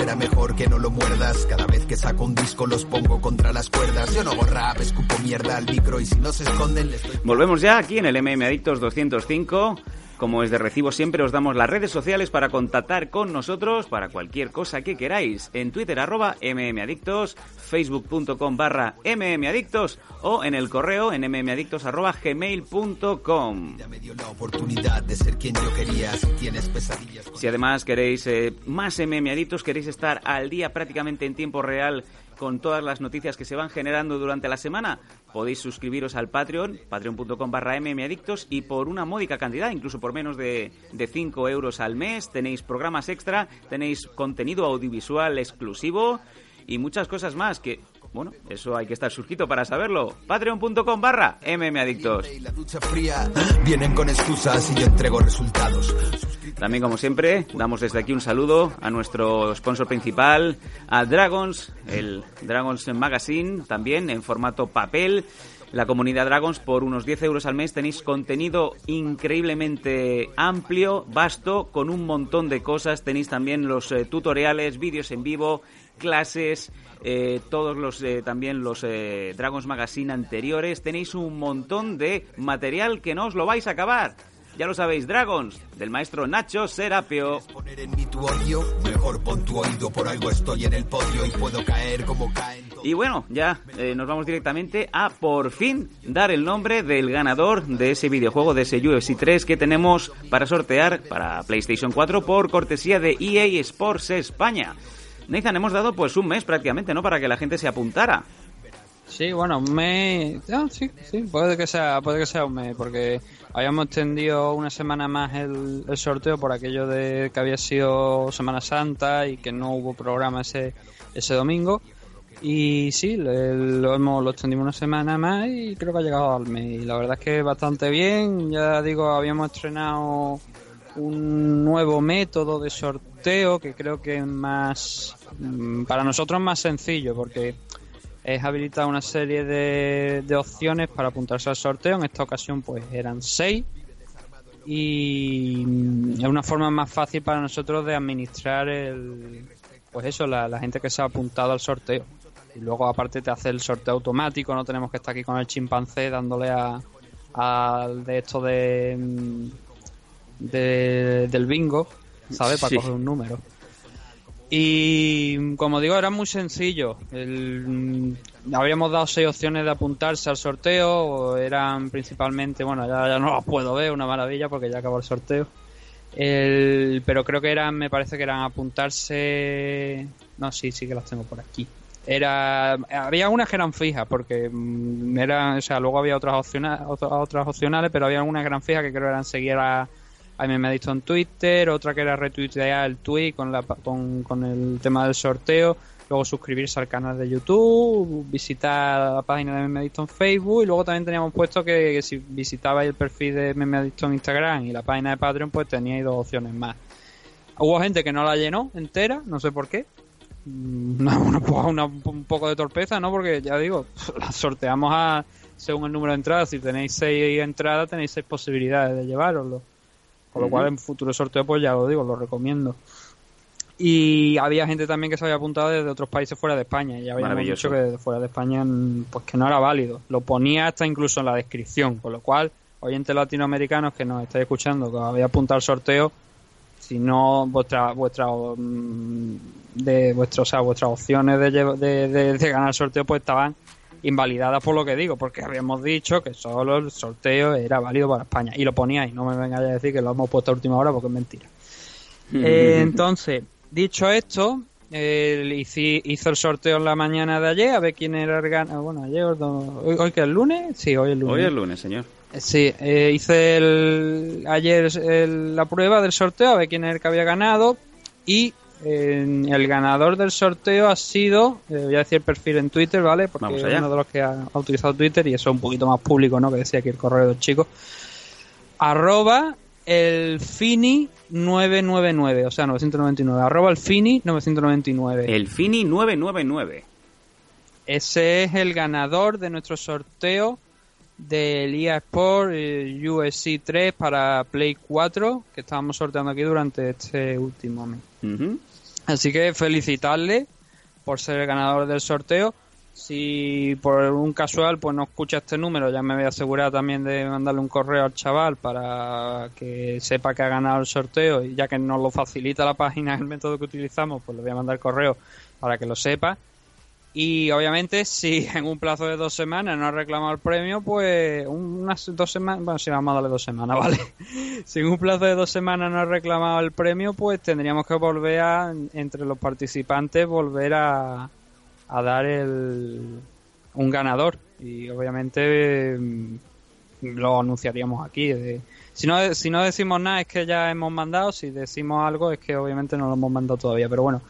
Será mejor que no lo muerdas. Cada vez que saco un disco los pongo contra las cuerdas. Yo no hago rap, escupo mierda al micro y si no se esconden les doy... Volvemos ya aquí en el MM Adictos 205. Como es de recibo siempre os damos las redes sociales para contactar con nosotros para cualquier cosa que queráis. En Twitter arroba mmadictos, facebook.com barra mmadictos o en el correo en mmadictos arroba gmail.com. Si además queréis eh, más MM Adictos, queréis estar al día prácticamente en tiempo real con todas las noticias que se van generando durante la semana, podéis suscribiros al Patreon, patreon.com barra mmadictos y por una módica cantidad, incluso por menos de, de 5 euros al mes, tenéis programas extra, tenéis contenido audiovisual exclusivo y muchas cosas más que Bueno, eso hay que estar suscrito para saberlo. Patreon.com barra mmadictos. Vienen con excusas y yo entrego resultados. También, como siempre, damos desde aquí un saludo a nuestro sponsor principal, a Dragons, el Dragons Magazine, también en formato papel. La comunidad Dragons, por unos 10 euros al mes, tenéis contenido increíblemente amplio, vasto, con un montón de cosas. Tenéis también los eh, tutoriales, vídeos en vivo, clases, eh, todos los eh, también los eh, Dragons Magazine anteriores. Tenéis un montón de material que no os lo vais a acabar. Ya lo sabéis, Dragons, del maestro Nacho Serapio. Poner en mí tu odio, mejor pon tu oído, por algo estoy en el podio y puedo caer como caen. Y bueno, ya eh, nos vamos directamente a por fin dar el nombre del ganador de ese videojuego, de ese UFC 3 que tenemos para sortear para PlayStation 4 por cortesía de EA Sports España. Nathan, hemos dado pues un mes prácticamente, ¿no? Para que la gente se apuntara. Sí, bueno, un mes. ah, sí, puede que sea, puede que sea un mes, porque habíamos extendido una semana más el, sorteo por aquello de que había sido Semana Santa y que no hubo programa ese, ese domingo. Y sí, lo hemos lo extendimos una semana más y creo que ha llegado al mes. Y la verdad es que bastante bien. Ya digo, habíamos estrenado un nuevo método de sorteo que creo que es más mm, para nosotros más sencillo porque es habilitar una serie de, de opciones para apuntarse al sorteo. En esta ocasión, pues eran seis. Y mm, es una forma más fácil para nosotros de administrar el. Pues eso, la, la gente que se ha apuntado al sorteo. Y luego, aparte, te hace el sorteo automático. No tenemos que estar aquí con el chimpancé dándole a. al de esto de. De- del bingo, ¿sabes? Para Sí. coger un número. Y como digo, era muy sencillo. El- mm, habíamos dado seis opciones de apuntarse al sorteo. Eran principalmente, bueno, ya, ya no las puedo ver, una maravilla porque ya acabó el sorteo. El- pero creo que eran, me parece que eran apuntarse. No, sí, sí que las tengo por aquí. Era, había unas que eran fijas porque mm, eran, o sea, luego había otras opcionales, otras opcionales, pero había algunas que eran fijas que creo eran seguir a, a mí me ha dicho en Twitter, otra que era retuitear el tweet con, la, con, con el tema del sorteo, luego suscribirse al canal de YouTube, visitar la página de Meme Adicto en Facebook y luego también teníamos puesto que, si visitabais el perfil de Meme Adicto en Instagram y la página de Patreon pues teníais dos opciones más. Hubo gente que no la llenó entera, no sé por qué. Mm, <laughs> Una, una- un poco de torpeza, ¿no? Porque ya digo, <laughs> la sorteamos a según el número de entradas. Si tenéis seis entradas, tenéis seis posibilidades de llevároslo. Con lo cual, en futuro sorteo, pues ya lo digo, lo recomiendo. Y había gente también que se había apuntado desde otros países fuera de España. Y ya habíamos dicho que desde fuera de España, mm, pues que no era válido. Lo ponía hasta incluso en la descripción. Con lo cual, oyentes latinoamericanos que nos estáis escuchando, que os habéis apuntado al sorteo, si no vuestra vuestra mm, de vuestro, o sea, vuestras opciones de, de- de ganar el sorteo pues estaban invalidadas por lo que digo porque habíamos dicho que solo el sorteo era válido para España. Y lo poníais no me vengáis a decir que lo hemos puesto a última hora porque es mentira. Eh, entonces dicho esto eh, hice- hizo el sorteo en la mañana de ayer a ver quién era el ganador bueno ayer hoy, hoy que es el lunes sí hoy es el lunes. Hoy es lunes, señor. Sí, eh, hice el, ayer el- la prueba del sorteo a ver quién es el que había ganado y eh, el ganador del sorteo ha sido, eh, voy a decir el perfil en Twitter, ¿vale? Porque Vamos es allá. uno de los que ha, ha utilizado Twitter y eso es un poquito más público, ¿no? Que decía aquí el correo del chico. Arroba el Fini 999, o sea, 999. Arroba el Fini 999. El Fini 999. Ese es el ganador de nuestro sorteo del EA Sport eh, USC 3 para Play 4 que estábamos sorteando aquí durante este último mes. Ujú. Así que felicitarle por ser el ganador del sorteo. Si por un casual pues no escucha este número, ya me voy a asegurar también de mandarle un correo al chaval para que sepa que ha ganado el sorteo y ya que nos lo facilita la página, el método que utilizamos, pues le voy a mandar correo para que lo sepa. Y obviamente, <laughs> si en un plazo de dos semanas no ha reclamado el premio, pues unas dos semanas, bueno, si vamos a darle dos semanas, <laughs> ¿vale? si en un plazo de dos semanas no ha reclamado el premio, pues tendríamos que volver a, entre los participantes, volver a, a dar el, un ganador. Y obviamente mm, lo anunciaríamos aquí. de- si, no, si no decimos nada es que ya hemos mandado, si decimos algo es que obviamente no lo hemos mandado todavía. Pero bueno,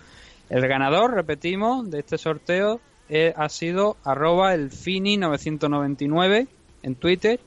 el ganador, repetimos, de este sorteo eh, ha sido arroba el Fini999 en Twitter.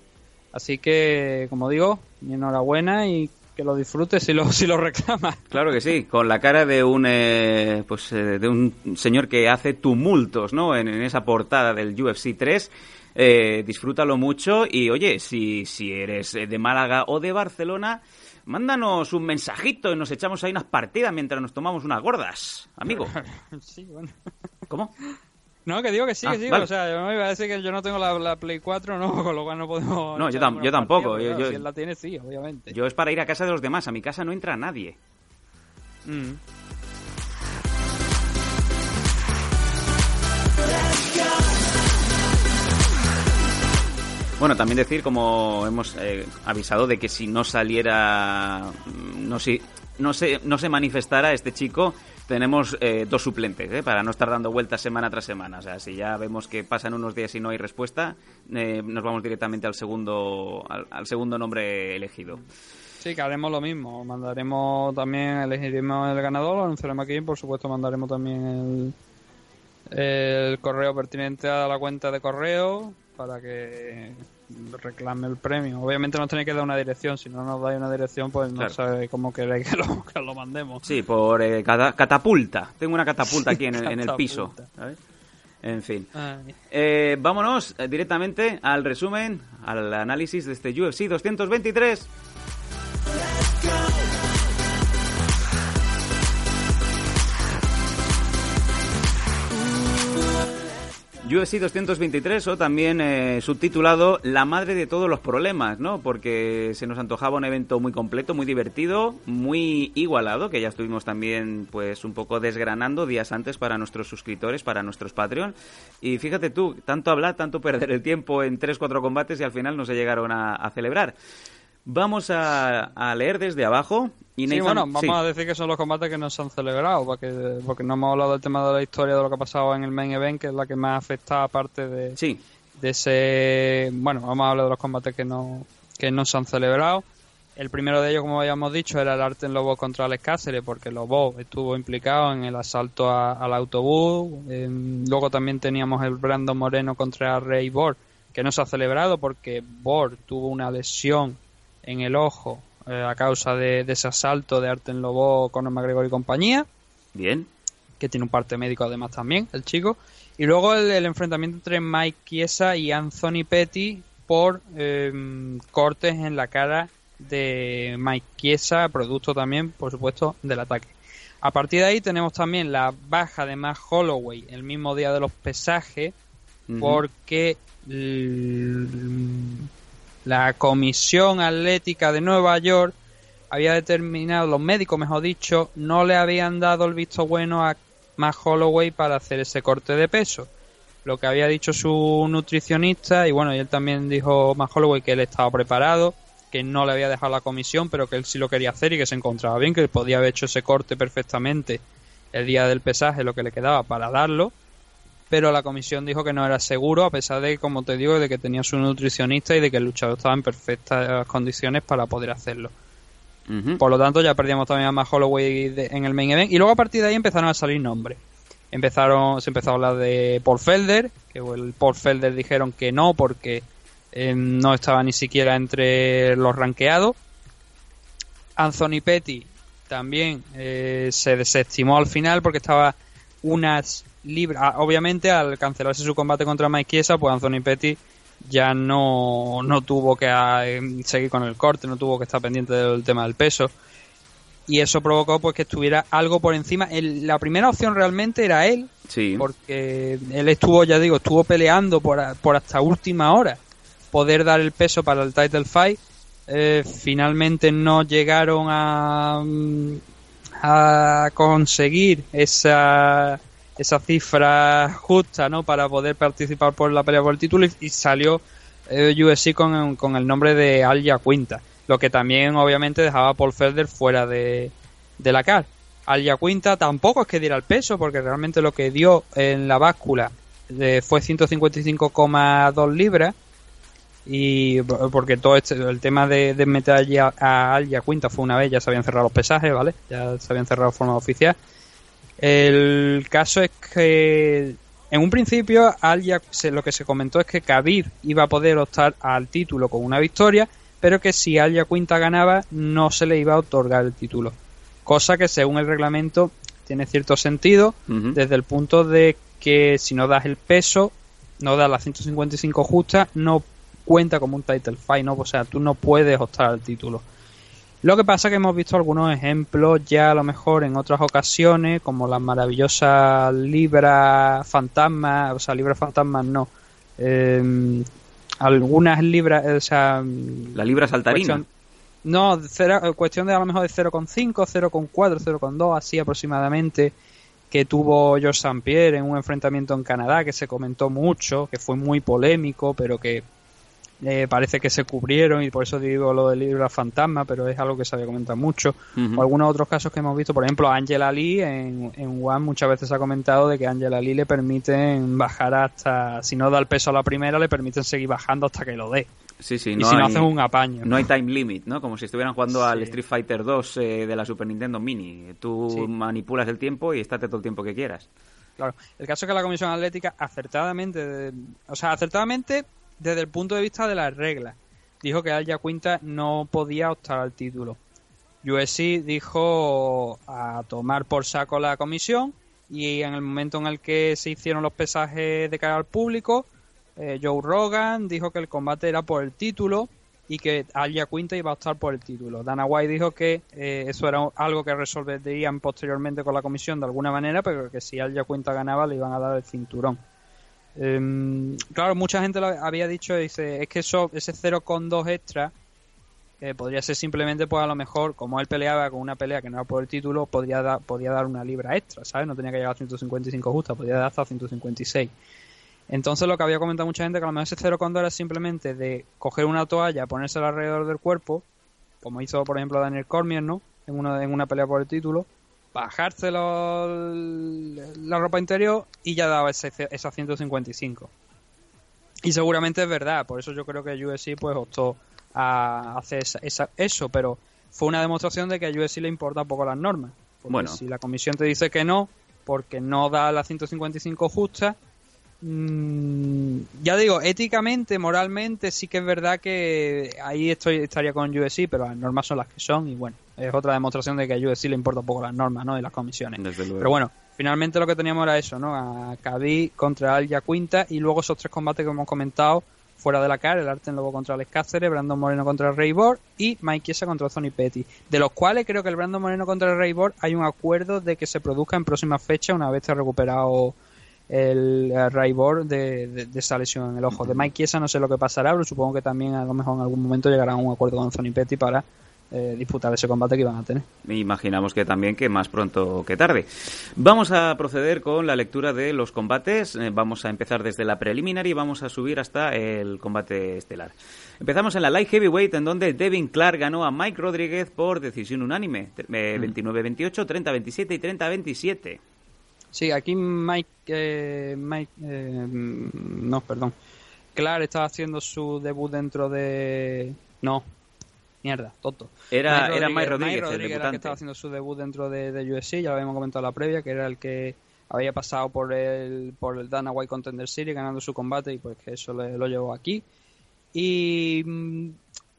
Así que, como digo, enhorabuena y que lo disfrutes si lo, <laughs> si lo reclamas. Claro que sí, con la cara de un eh, pues eh, de un señor que hace tumultos, ¿no? En, en esa portada del UFC 3. Eh, disfrútalo mucho y oye, si, si eres eh, de Málaga o de Barcelona, mándanos un mensajito y nos echamos ahí unas partidas mientras nos tomamos unas gordas, amigo. <laughs> sí, bueno. ¿Cómo? No, que digo que sí, Ah, que sí. vale. O sea, yo me iba a decir que yo no tengo la, la Play 4, no, <laughs> con lo cual no podemos. No, yo tam- tampoco, partida, yo- pero yo- Si él la tiene, sí, obviamente. Yo es para ir a casa de los demás, a mi casa no entra nadie. Mm. Bueno, también decir, como hemos eh, avisado, de que si no saliera, mm, no, si, no, se, no se manifestara este chico, tenemos eh, dos suplentes, ¿eh? para no estar dando vueltas semana tras semana. O sea, si ya vemos que pasan unos días y no hay respuesta, eh, nos vamos directamente al segundo, al, segundo nombre elegido. Sí, que haremos lo mismo. Mandaremos también, elegiremos el ganador, lo anunciaremos aquí. Por supuesto, mandaremos también el correo pertinente a la cuenta de correo para que reclame el premio. Obviamente nos tenéis que dar una dirección. Si no nos dais una dirección, pues no Claro. sabe cómo queréis <laughs> que lo, que lo mandemos. Sí, por eh, cata- catapulta. Tengo una catapulta aquí en el, en el piso. En fin. Eh, vámonos eh, directamente al resumen, al análisis de este UFC 223. UFC 223 o también eh, subtitulado La madre de todos los problemas, ¿no? Porque se nos antojaba un evento muy completo, muy divertido, muy igualado, que ya estuvimos también pues un poco desgranando días antes para nuestros suscriptores, para nuestros Patreon. Y fíjate tú, tanto hablar, tanto perder el tiempo en 3-4 combates y al final no se llegaron a, a celebrar. Vamos a, a leer desde abajo. Y Sí, Nathan- bueno, vamos sí. a decir que son los combates que no se han celebrado, porque, porque no hemos hablado del tema de la historia de lo que ha pasado en el main event, que es la que más afecta aparte de, Sí, de ese... Bueno, vamos a hablar de los combates que no, que no se han celebrado. El primero de ellos, como habíamos dicho, era el Arten Lobo contra Alex Cáceres, porque Lobo estuvo implicado en el asalto a- al autobús. Em, luego también teníamos el Brandon Moreno contra Rey Bor, que no se ha celebrado porque Bor tuvo una lesión en el ojo eh, a causa de, de ese asalto de Arten Lobo, Conor McGregor y compañía bien. que tiene un parte médico además también, el chico. Y luego el, el enfrentamiento entre Mike Chiesa y Anthony Petty por eh, cortes en la cara de Mike Chiesa, producto también, por supuesto, del ataque. A partir de ahí tenemos también la baja de Matt Holloway el mismo día de los pesajes, porque la Comisión Atlética de Nueva York había determinado, los médicos mejor dicho, no le habían dado el visto bueno a Matt Holloway para hacer ese corte de peso. Lo que había dicho su nutricionista, y bueno, y él también dijo Matt Holloway que él estaba preparado, que no le había dejado la comisión, pero que él sí lo quería hacer y que se encontraba bien, que podía haber hecho ese corte perfectamente el día del pesaje, lo que le quedaba para darlo pero la comisión dijo que no era seguro, a pesar de, como te digo, de que tenía su nutricionista y de que el luchador estaba en perfectas condiciones para poder hacerlo. Por lo tanto, ya perdíamos también a más Holloway de- en el main event. Y luego a partir de ahí empezaron a salir nombres. Empezaron, se empezó a hablar de Paul Felder, que el Paul Felder dijeron que no porque eh, no estaba ni siquiera entre los ranqueados. Anthony Petty también eh, se desestimó al final porque estaba unas libras. ah, Obviamente, al cancelarse su combate contra Mike Chiesa, pues Anthony Petty ya no, no tuvo que ah, em, seguir con el corte, no tuvo que estar pendiente del tema del peso. Y eso provocó pues que estuviera algo por encima. El- la primera opción realmente era él, Sí. porque él estuvo, ya digo, estuvo peleando por, por hasta última hora poder dar el peso para el title fight. Eh, finalmente no llegaron a, mm, a conseguir esa, esa cifra justa ¿no? para poder participar por la pelea por el título y, salió eh, con, con el nombre de Alja Quinta, lo que también obviamente dejaba a Paul Felder fuera de, de la CAR. Alja Quinta tampoco es que diera el peso, porque realmente lo que dio en la báscula eh, fue 155,2 libras. Y porque todo este, el tema de, de meter a, a Alja Quinta fue una vez, ya se habían cerrado los pesajes, ¿vale? Ya se habían cerrado de forma oficial. El caso es que En un principio, Al ya- se- lo que se comentó es que Khabib iba a poder optar al título con una victoria, pero que si Al Quinta ganaba, no se le iba a otorgar el título. Cosa que, según el reglamento, tiene cierto sentido, desde el punto de que si no das el peso, no das las 155 justas, no cuenta como un title fight, ¿no? O sea, tú no puedes optar al título. Lo que pasa que hemos visto algunos ejemplos ya a lo mejor en otras ocasiones, como las maravillosas libras fantasmas, o sea, libras fantasmas no. eh, algunas libras, o sea, La libra saltarina. cuestión- no, cero- cuestión de a lo mejor de 0,5, 0,4, 0,2, así aproximadamente, que tuvo George St. Pierre en un enfrentamiento en Canadá, que se comentó mucho, que fue muy polémico, pero que eh, parece que se cubrieron y por eso digo lo del libro fantasma, pero es algo que se había comentado mucho. O algunos otros casos que hemos visto, por ejemplo, Angela Lee en, en One muchas veces se ha comentado de que Angela Lee le permiten bajar hasta, si no da el peso a la primera, le permiten seguir bajando hasta que lo dé. Sí, sí, y no si no hacen un apaño. No hay time limit, ¿no? Como si estuvieran jugando al. Street Fighter 2 eh, de la Super Nintendo Mini. Tú Sí. manipulas el tiempo y estate todo el tiempo que quieras. Claro, el caso es que la Comisión Atlética acertadamente, o sea, acertadamente desde el punto de vista de las reglas, dijo que Al Quinta no podía optar al título. USC dijo a tomar por saco la comisión y en el momento en el que se hicieron los pesajes de cara al público, eh, Joe Rogan dijo que el combate era por el título y que Al Quinta iba a optar por el título. Dana White dijo que eh, eso era algo que resolverían posteriormente con la comisión de alguna manera, pero que si Al Quinta ganaba le iban a dar el cinturón. Em, claro, mucha gente lo había dicho, dice, es que eso, ese 0,2 extra eh, podría ser simplemente, pues a lo mejor, como él peleaba con una pelea que no era por el título, podría, podía dar una libra extra, ¿sabes? No tenía que llegar a 155 justa, podía dar hasta 156. Entonces lo que había comentado mucha gente, que a lo mejor ese 0,2 era simplemente de coger una toalla, ponérsela alrededor del cuerpo, como hizo, por ejemplo, Daniel Cormier, ¿no? En una, en una pelea por el título, bajárselo el- la ropa interior y ya daba ese, esa 155. Y seguramente es verdad, por eso yo creo que USC pues optó a hacer esa- esa- eso, pero fue una demostración de que a USC le importa poco las normas. Porque Bueno. si la comisión te dice que no, porque no da la 155 justa, ya digo, éticamente, moralmente, sí que es verdad que ahí estoy estaría con USC, pero las normas son las que son y bueno, es otra demostración de que a USC le importa poco las normas, ¿no? Y las comisiones. Desde luego. Pero bueno, finalmente lo que teníamos era eso, ¿no? A Khabib contra Al Quinta y luego esos tres combates que hemos comentado fuera de la cara, el Arten Lobo contra Alex Cáceres, Brandon Moreno contra Ray Borg y Mike Chiesa contra Tony Petty. De los cuales creo que el Brandon Moreno contra el Ray Borg hay un acuerdo de que se produzca en próximas fechas una vez esté recuperado el eh, Ray Borg de, de- de esa lesión en el ojo. De Mike Chiesa no sé lo que pasará, pero supongo que también a lo mejor en algún momento llegará a un acuerdo con Tony Petty para eh, disputar ese combate que iban a tener. Imaginamos que también que más pronto que tarde. Vamos a proceder con la lectura de los combates. Eh, vamos a empezar desde la preliminar y vamos a subir hasta el combate estelar. Empezamos en la light heavyweight en donde Devin Clark ganó a Mike Rodríguez por decisión unánime. eh, 29-28, 30-27 y 30-27. Sí, aquí Mike, eh, Mike no, perdón. Clark estaba haciendo su debut dentro de, no, mierda, tonto. Era- era Mike Rodríguez, el Mike Rodríguez era el que estaba haciendo su debut dentro de, de UFC, ya lo habíamos comentado en la previa, que era el que había pasado por el por el Dana White Contender Series ganando su combate y pues que eso le- lo llevó aquí. Y mm,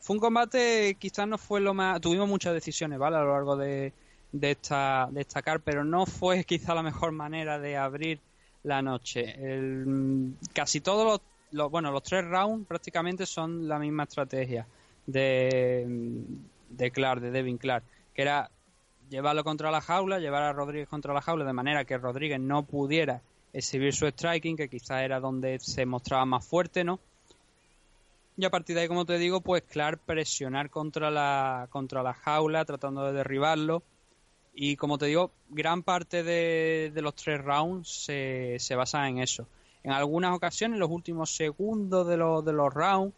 fue un combate, quizás no fue lo más. Tuvimos muchas decisiones, ¿vale? A lo largo de, de esta de esta car, pero no fue <laughs> quizá la mejor manera de abrir la noche. El- mm, casi todos los, los- bueno, los tres rounds prácticamente son la misma estrategia de, de Clark, de Devin Clark, que era llevarlo contra la jaula, llevar a Rodríguez contra la jaula de manera que Rodríguez no pudiera exhibir su striking, que quizás era donde se mostraba más fuerte, ¿no? Y a partir de ahí, como te digo, pues Clark presionar contra la, contra la jaula, tratando de derribarlo. Y como te digo, gran parte de, de los tres rounds se, se basa en eso. En algunas ocasiones, los últimos segundos de los, de los rounds,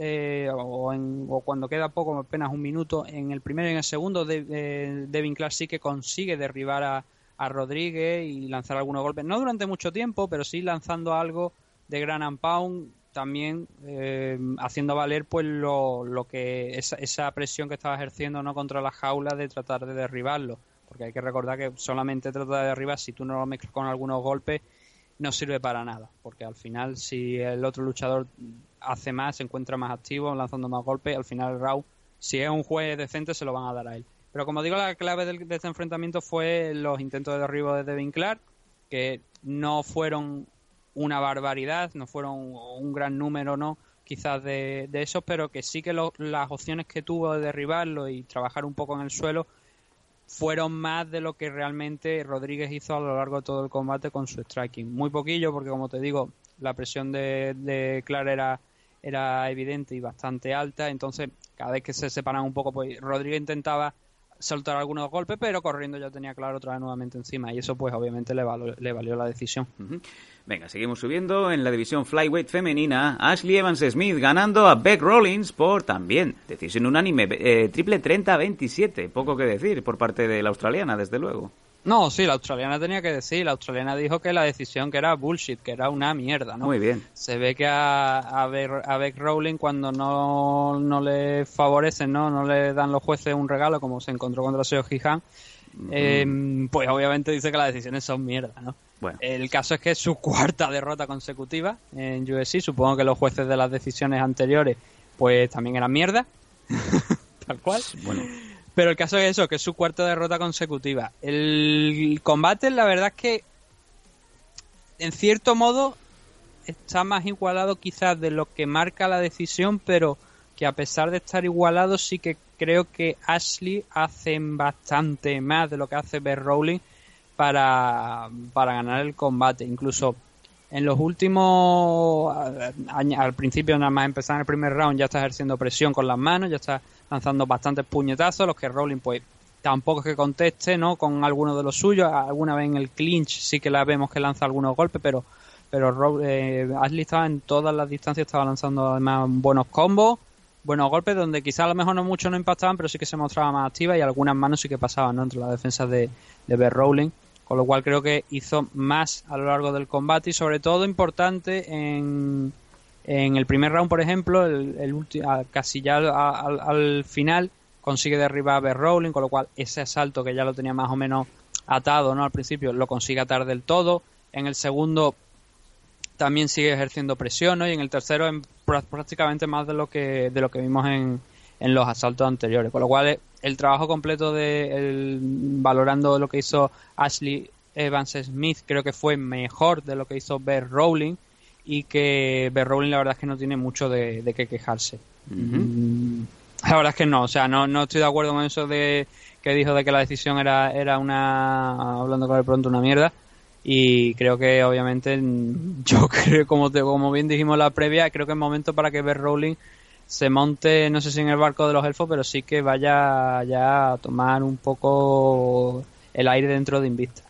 eh, o, en- o cuando queda poco, apenas un minuto, en el primero y en el segundo, de, eh, Devin Clark sí que consigue derribar a, a Rodríguez y lanzar algunos golpes. No durante mucho tiempo, pero sí lanzando algo de gran and pound, también eh, haciendo valer pues lo, lo que esa, esa presión que estaba ejerciendo no contra la jaula de tratar de derribarlo. Porque hay que recordar que solamente trata de derribar si tú no lo mezclas con algunos golpes no sirve para nada, porque al final si el otro luchador hace más, se encuentra más activo, lanzando más golpes, al final Raw, si es un juez decente, se lo van a dar a él. Pero como digo, la clave de este enfrentamiento fue los intentos de derribo de Devin Clark, que no fueron una barbaridad, no fueron un gran número, ¿no? Quizás de, de esos, pero que sí que las opciones que tuvo de derribarlo y trabajar un poco en el suelo fueron más de lo que realmente Rodríguez hizo a lo largo de todo el combate con su striking. Muy poquillo, porque como te digo, la presión de, de Clark era, era evidente y bastante alta, entonces cada vez que se separan un poco, pues Rodríguez intentaba soltar algunos golpes, pero corriendo ya tenía claro otra vez nuevamente encima, y eso pues obviamente le, le valió la decisión. Venga, seguimos subiendo en la división flyweight femenina. Ashley Evans Smith ganando a Beck Rollins por también decisión unánime, eh, triple 30-27. Poco que decir por parte de la australiana, desde luego. No, sí, la australiana tenía que decir, la australiana dijo que la decisión que era bullshit, que era una mierda, ¿no? Muy bien. Se ve que a, a, Beck, a Beck Rowling cuando no, no le favorecen, ¿no? No le dan los jueces un regalo como se encontró contra Seo Jihan, eh, pues obviamente dice que las decisiones son mierda, ¿no? Bueno. El caso es que es su cuarta derrota consecutiva en UFC. Supongo que los jueces de las decisiones anteriores, pues también eran mierda. <laughs> Tal cual. Bueno, Pero el caso es eso, que es su cuarta derrota consecutiva. El combate, la verdad es que, en cierto modo, está más igualado quizás de lo que marca la decisión, pero que a pesar de estar igualado, sí que creo que Ashley hace bastante más de lo que hace Bear Rowling para, para ganar el combate. Incluso en los últimos a- a- al principio nada más empezar en el primer round ya está ejerciendo presión con las manos ya está lanzando bastantes puñetazos los que Rowling pues tampoco es que conteste no con algunos de los suyos. Alguna vez en el clinch sí que la vemos que lanza algunos golpes pero pero eh, Ashley estaba en todas las distancias estaba lanzando además buenos combos buenos golpes donde quizás a lo mejor no muchos no impactaban pero sí que se mostraba más activa y algunas manos sí que pasaban ¿no? entre las defensas de, de Bear Rowling. Con lo cual creo que hizo más a lo largo del combate y sobre todo importante en, en el primer round, por ejemplo, el, el casi ya al, al- al final consigue derribar a Bear Rowling, con lo cual ese asalto que ya lo tenía más o menos atado no al principio lo consigue atar del todo. En el segundo también sigue ejerciendo presión ¿no? y en el tercero en prá- prácticamente más de lo que de lo que vimos en, en los asaltos anteriores con lo cual el trabajo completo de el- valorando lo que hizo Ashley Evans Smith creo que fue mejor de lo que hizo Bear Rowling y que Rowling la verdad es que no tiene mucho de, de qué quejarse. Mm, la verdad es que no o sea no, no estoy de acuerdo con eso de que dijo de que la decisión era era una hablando con el pronto una mierda. Y creo que obviamente <laughs> yo creo como te, como bien dijimos la previa creo que es momento para que Bear Rowling se monte no sé si en el barco de los elfos pero sí que vaya ya a tomar un poco el aire dentro de Invista.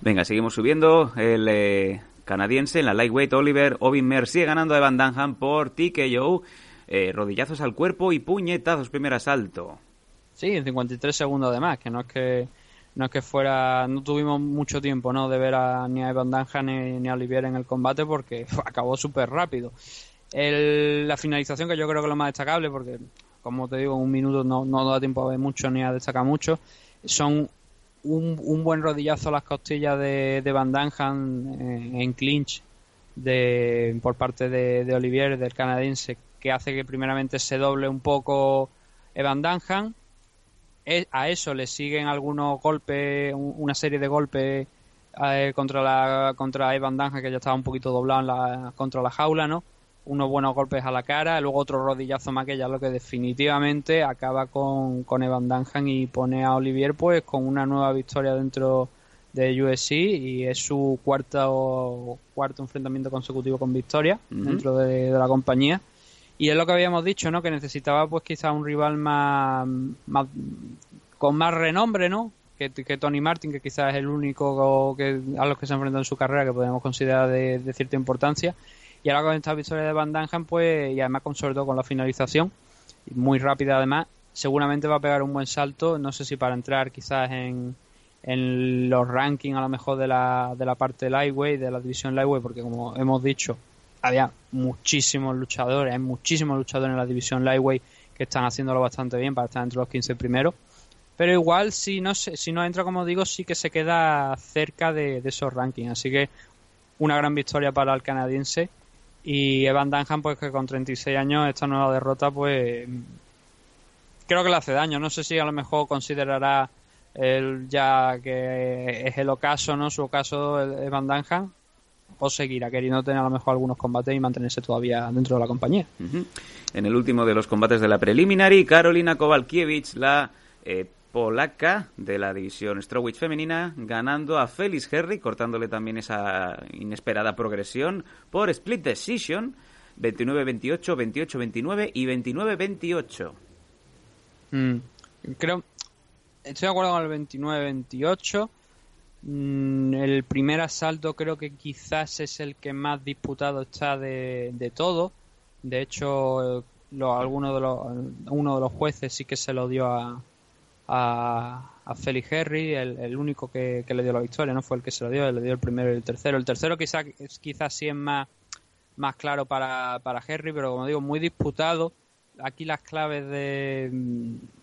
Venga, seguimos subiendo. El eh, canadiense en la lightweight Oliver Ovinmer sigue ganando a Evan Dunham por TKO. Eh, rodillazos al cuerpo y puñetazos primer asalto. Sí, en 53 segundos además, que no es que no es que fuera, no tuvimos mucho tiempo, ¿no? De ver a, ni a Evan Dunham ni, ni a Olivier en el combate porque <laughs> acabó súper rápido. El- la finalización que yo creo que es lo más destacable porque, como te digo, un minuto no, no da tiempo a ver mucho ni a destacar mucho, son un, un buen rodillazo a las costillas de, de Van Dunham en, clinch de, por parte de, de Olivier, del canadiense, que hace que primeramente se doble un poco Evan Dunham. E- A eso le siguen algunos golpes, un- una serie de golpes eh, contra la contra Evan que ya estaba un poquito doblado en la- contra la jaula, ¿no? Unos buenos golpes a la cara, luego otro rodillazo más que ya lo que definitivamente acaba con, con Evan Dunham y pone a Olivier pues con una nueva victoria dentro de UFC y es su cuarto cuarto enfrentamiento consecutivo con victoria dentro de, de la compañía. Y es lo que habíamos dicho no que necesitaba pues quizá un rival más, más con más renombre no que, que Tony Martin que quizás es el único que a los que se ha enfrentado en su carrera que podemos considerar de, de cierta importancia y ahora con esta victoria de Van Damme pues y además con sobre todo con la finalización muy rápida además seguramente va a pegar un buen salto no sé si para entrar quizás en en los rankings a lo mejor de la, de la parte lightweight, de la división lightweight, porque como hemos dicho, había muchísimos luchadores, hay muchísimos luchadores en la división lightweight que están haciéndolo bastante bien para estar entre los 15 primeros. Pero igual, si no, si no entra, como digo, sí que se queda cerca de esos rankings. Así que una gran victoria para el canadiense. Y Evan Dunham, pues que con 36 años, esta nueva derrota, pues creo que le hace daño. No sé si a lo mejor considerará él ya que es el ocaso, ¿no? Su ocaso, el Evan Dunham, o seguirá queriendo tener a lo mejor algunos combates y mantenerse todavía dentro de la compañía. En el último de los combates de la preliminary, Karolina Kowalkiewicz, la eh, polaca de la división strawweight femenina, ganando a Felix Herry, cortándole también esa inesperada progresión por split decision, 29-28, 28-29 y 29-28. Mm, creo. Estoy de acuerdo con el 29-28. Mm, el primer asalto creo que quizás es el que más disputado está de, de todo. De hecho, lo, alguno de los, uno de los jueces sí que se lo dio a, a, a Felix Henry, el, el único que, que le dio la victoria, no fue el que se lo dio, le dio el primero y el tercero. El tercero quizás quizás sí es más, más claro para, para pero como digo, muy disputado aquí las claves de,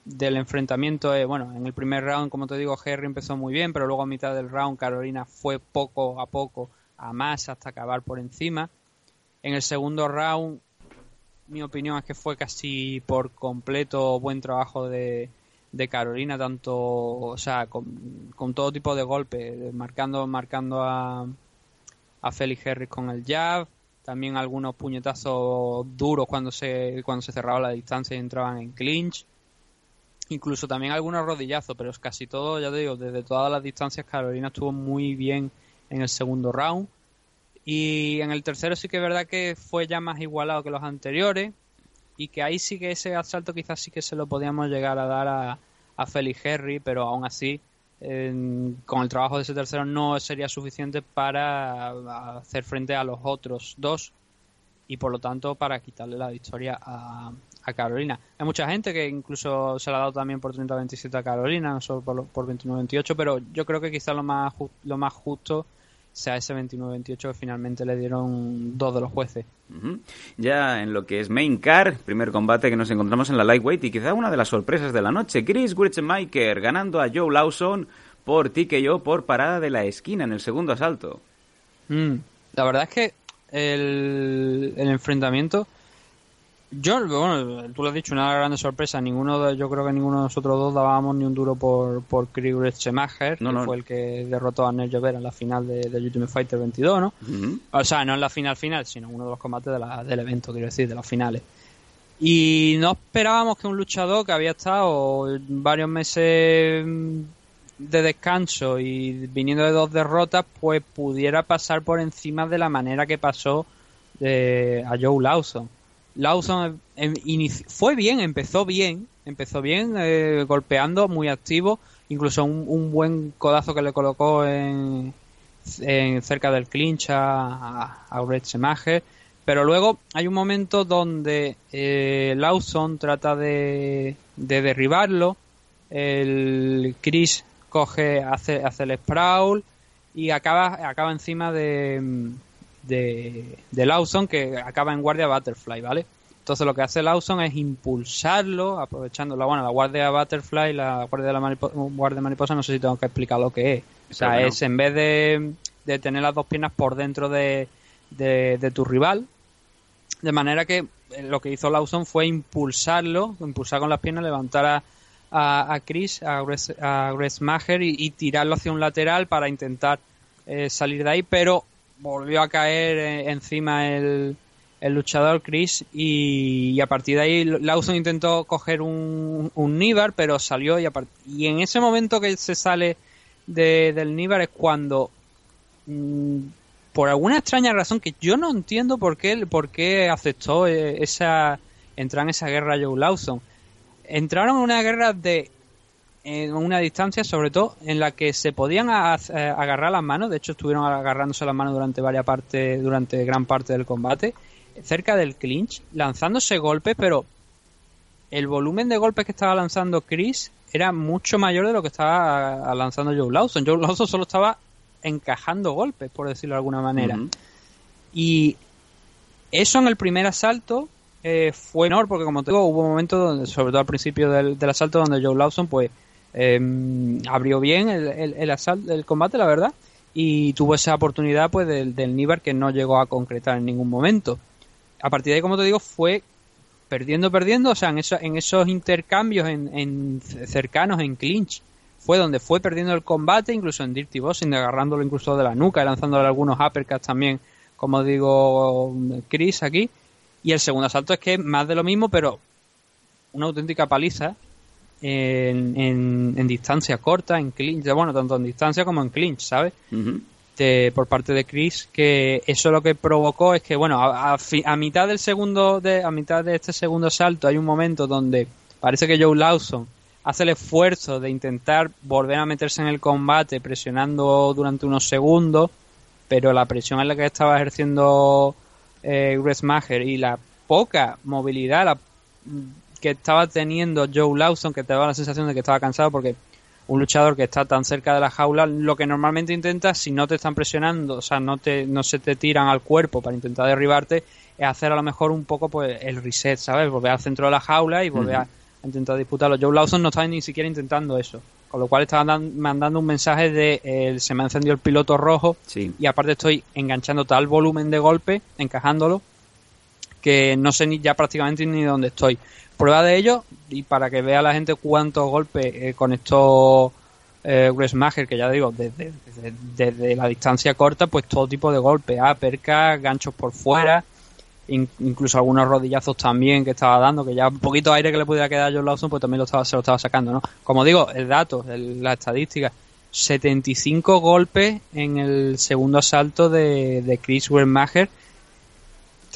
del enfrentamiento es, bueno, en el primer round, como te digo, Henry empezó muy bien, pero luego a mitad del round Carolina fue poco a poco a más hasta acabar por encima. En el segundo round, mi opinión es que fue casi por completo buen trabajo de, de Carolina, tanto, o sea, con, con todo tipo de golpes, marcando, marcando a, a Felix Harris con el jab, también algunos puñetazos duros cuando se cuando se cerraba la distancia y entraban en clinch. Incluso también algunos rodillazos pero es casi todo ya te digo desde todas las distancias Carolina estuvo muy bien en el segundo round. Y en el tercero sí que es verdad que fue ya más igualado que los anteriores y que ahí sí que ese asalto quizás sí que se lo podíamos llegar a dar a, a Felix Henry pero aún así eh, con el trabajo de ese tercero no sería suficiente para hacer frente a los otros dos y por lo tanto para quitarle la victoria a, a Carolina. Hay mucha gente que incluso se la ha dado también por 30-27 a Carolina, no solo por, por 29-28, pero yo creo que quizás lo más, lo más justo sea ese 29-28 que finalmente le dieron dos de los jueces. Uh -huh. Ya en lo que es Main Car, primer combate que nos encontramos en la Lightweight y quizá una de las sorpresas de la noche, Chris Wurzenmacher ganando a Joe Lawson por TKO por parada de la esquina en el segundo asalto. Mm, la verdad es que el, el enfrentamiento yo, bueno, tú lo has dicho, una grande sorpresa. Ninguno de, yo creo que ninguno de nosotros dos dábamos ni un duro por, por Chris Schemacher, No, que no. fue el que derrotó a Nerjo Vera en la final de, de Ultimate Fighter 22, ¿no? O sea, no en la final final, sino uno de los combates de la- del evento, quiero decir, de las finales. Y no esperábamos que un luchador que había estado varios meses mm, de descanso y viniendo de dos derrotas, pues pudiera pasar por encima de la manera que pasó eh, a Joe Lawson. Lawson inici- fue bien, empezó bien, empezó bien, eh, golpeando, muy activo, incluso un, buen codazo que le colocó en, cerca del clinch a, a, Brett Semager. Pero luego hay un momento donde eh, Lawson trata de, de derribarlo. El Chris coge, hace, hace el sprawl y acaba, acaba encima de, de, de Lawson que acaba en guardia butterfly, ¿vale? Entonces lo que hace Lawson es impulsarlo, aprovechando la, bueno, la guardia butterfly, la guardia de la maripo- guardia mariposa, no sé si tengo que explicar lo que es. O sea, bueno. es en vez de, de tener las dos piernas por dentro de, de, de tu rival, de manera que eh, lo que hizo Lawson fue impulsarlo, impulsar con las piernas, levantar a, a, a Chris, a Gres, a Gressmacher y, y tirarlo hacia un lateral para intentar eh, salir de ahí, pero volvió a caer eh, encima el, el luchador Chris y, y a partir de ahí Lawson intentó coger un, un Nibar, pero salió y, a part- y en ese momento que se sale de, del Nibar es cuando mm, por alguna extraña razón que yo no entiendo por qué, por qué aceptó eh, esa entrar en esa guerra Joe Lawson. Entraron en una guerra de en una distancia sobre todo en la que se podían a- agarrar las manos, de hecho estuvieron agarrándose las manos durante varias partes, durante gran parte del combate, cerca del clinch, lanzándose golpes, pero el volumen de golpes que estaba lanzando Chris era mucho mayor de lo que estaba ah, lanzando Joe Lawson. Joe Lawson solo estaba encajando golpes, por decirlo de alguna manera. Y eso en el primer asalto eh, fue menor, porque como te digo, hubo momentos, donde, sobre todo al principio del, del asalto, donde Joe Lawson pues eh, abrió bien el, el, el, asal- el combate, la verdad. y tuvo esa oportunidad pues del, del Níbar que no llegó a concretar en ningún momento. A partir de ahí, como te digo, fue perdiendo, perdiendo, o sea, en, eso- en esos intercambios en, en cercanos, en clinch, fue donde fue perdiendo el combate, incluso en Dirty Boxing, agarrándolo incluso de la nuca y lanzándole algunos uppercuts también, como digo Chris aquí. Y el segundo asalto es que más de lo mismo, pero una auténtica paliza en, en, en distancia corta, en clinch, bueno, tanto en distancia como en clinch, ¿sabes? De- por parte de Chris que eso lo que provocó es que bueno a, a fi- a mitad del segundo de a mitad de este segundo salto hay un momento donde parece que Joe Lawson hace el esfuerzo de intentar volver a meterse en el combate presionando durante unos segundos pero la presión en la que estaba ejerciendo eh, Maher y la poca movilidad la- que estaba teniendo Joe Lawson que te daba la sensación de que estaba cansado porque un luchador que está tan cerca de la jaula, lo que normalmente intenta, si no te están presionando, o sea, no te, no se te tiran al cuerpo para intentar derribarte, es hacer a lo mejor un poco pues el reset, ¿sabes? Volver al centro de la jaula y volver a, a intentar disputarlo. Joe Lawson no estaba ni siquiera intentando eso, con lo cual estaba dan- mandando un mensaje de eh, se me ha encendido el piloto rojo Sí. y aparte estoy enganchando tal volumen de golpe, encajándolo, que no sé ni ya prácticamente ni dónde estoy. Prueba de ello, y para que vea la gente cuántos golpes eh, conectó eh, Gressmacher, que ya digo, desde, desde, desde la distancia corta, pues todo tipo de golpes, uppercut, ganchos por fuera, in- incluso algunos rodillazos también que estaba dando, que ya un poquito de aire que le pudiera quedar a John Lawson, pues también lo estaba, se lo estaba sacando, ¿no? Como digo, el dato, el- la estadística, 75 golpes en el segundo asalto de, de Chris Gressmacher,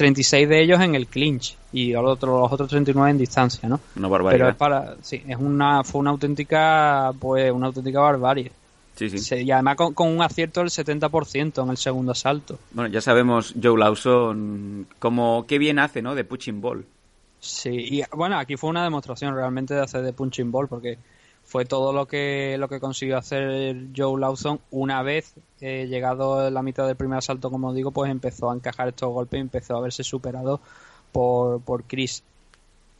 36 de ellos en el clinch y los otros, los otros 39 en distancia, ¿no? Una Pero barbaridad. es para, sí, es una, fue una auténtica, pues, una auténtica barbarie. Sí, sí. Se- y además con, con un acierto del 70% en el segundo asalto. Bueno, ya sabemos Joe Lawson como qué bien hace, ¿no? De punching ball. Sí, y bueno, aquí fue una demostración realmente de hacer de punching ball porque fue todo lo que lo que consiguió hacer Joe Lawson una vez eh, llegado a la mitad del primer asalto, como digo, pues empezó a encajar estos golpes y empezó a verse superado por, por Chris.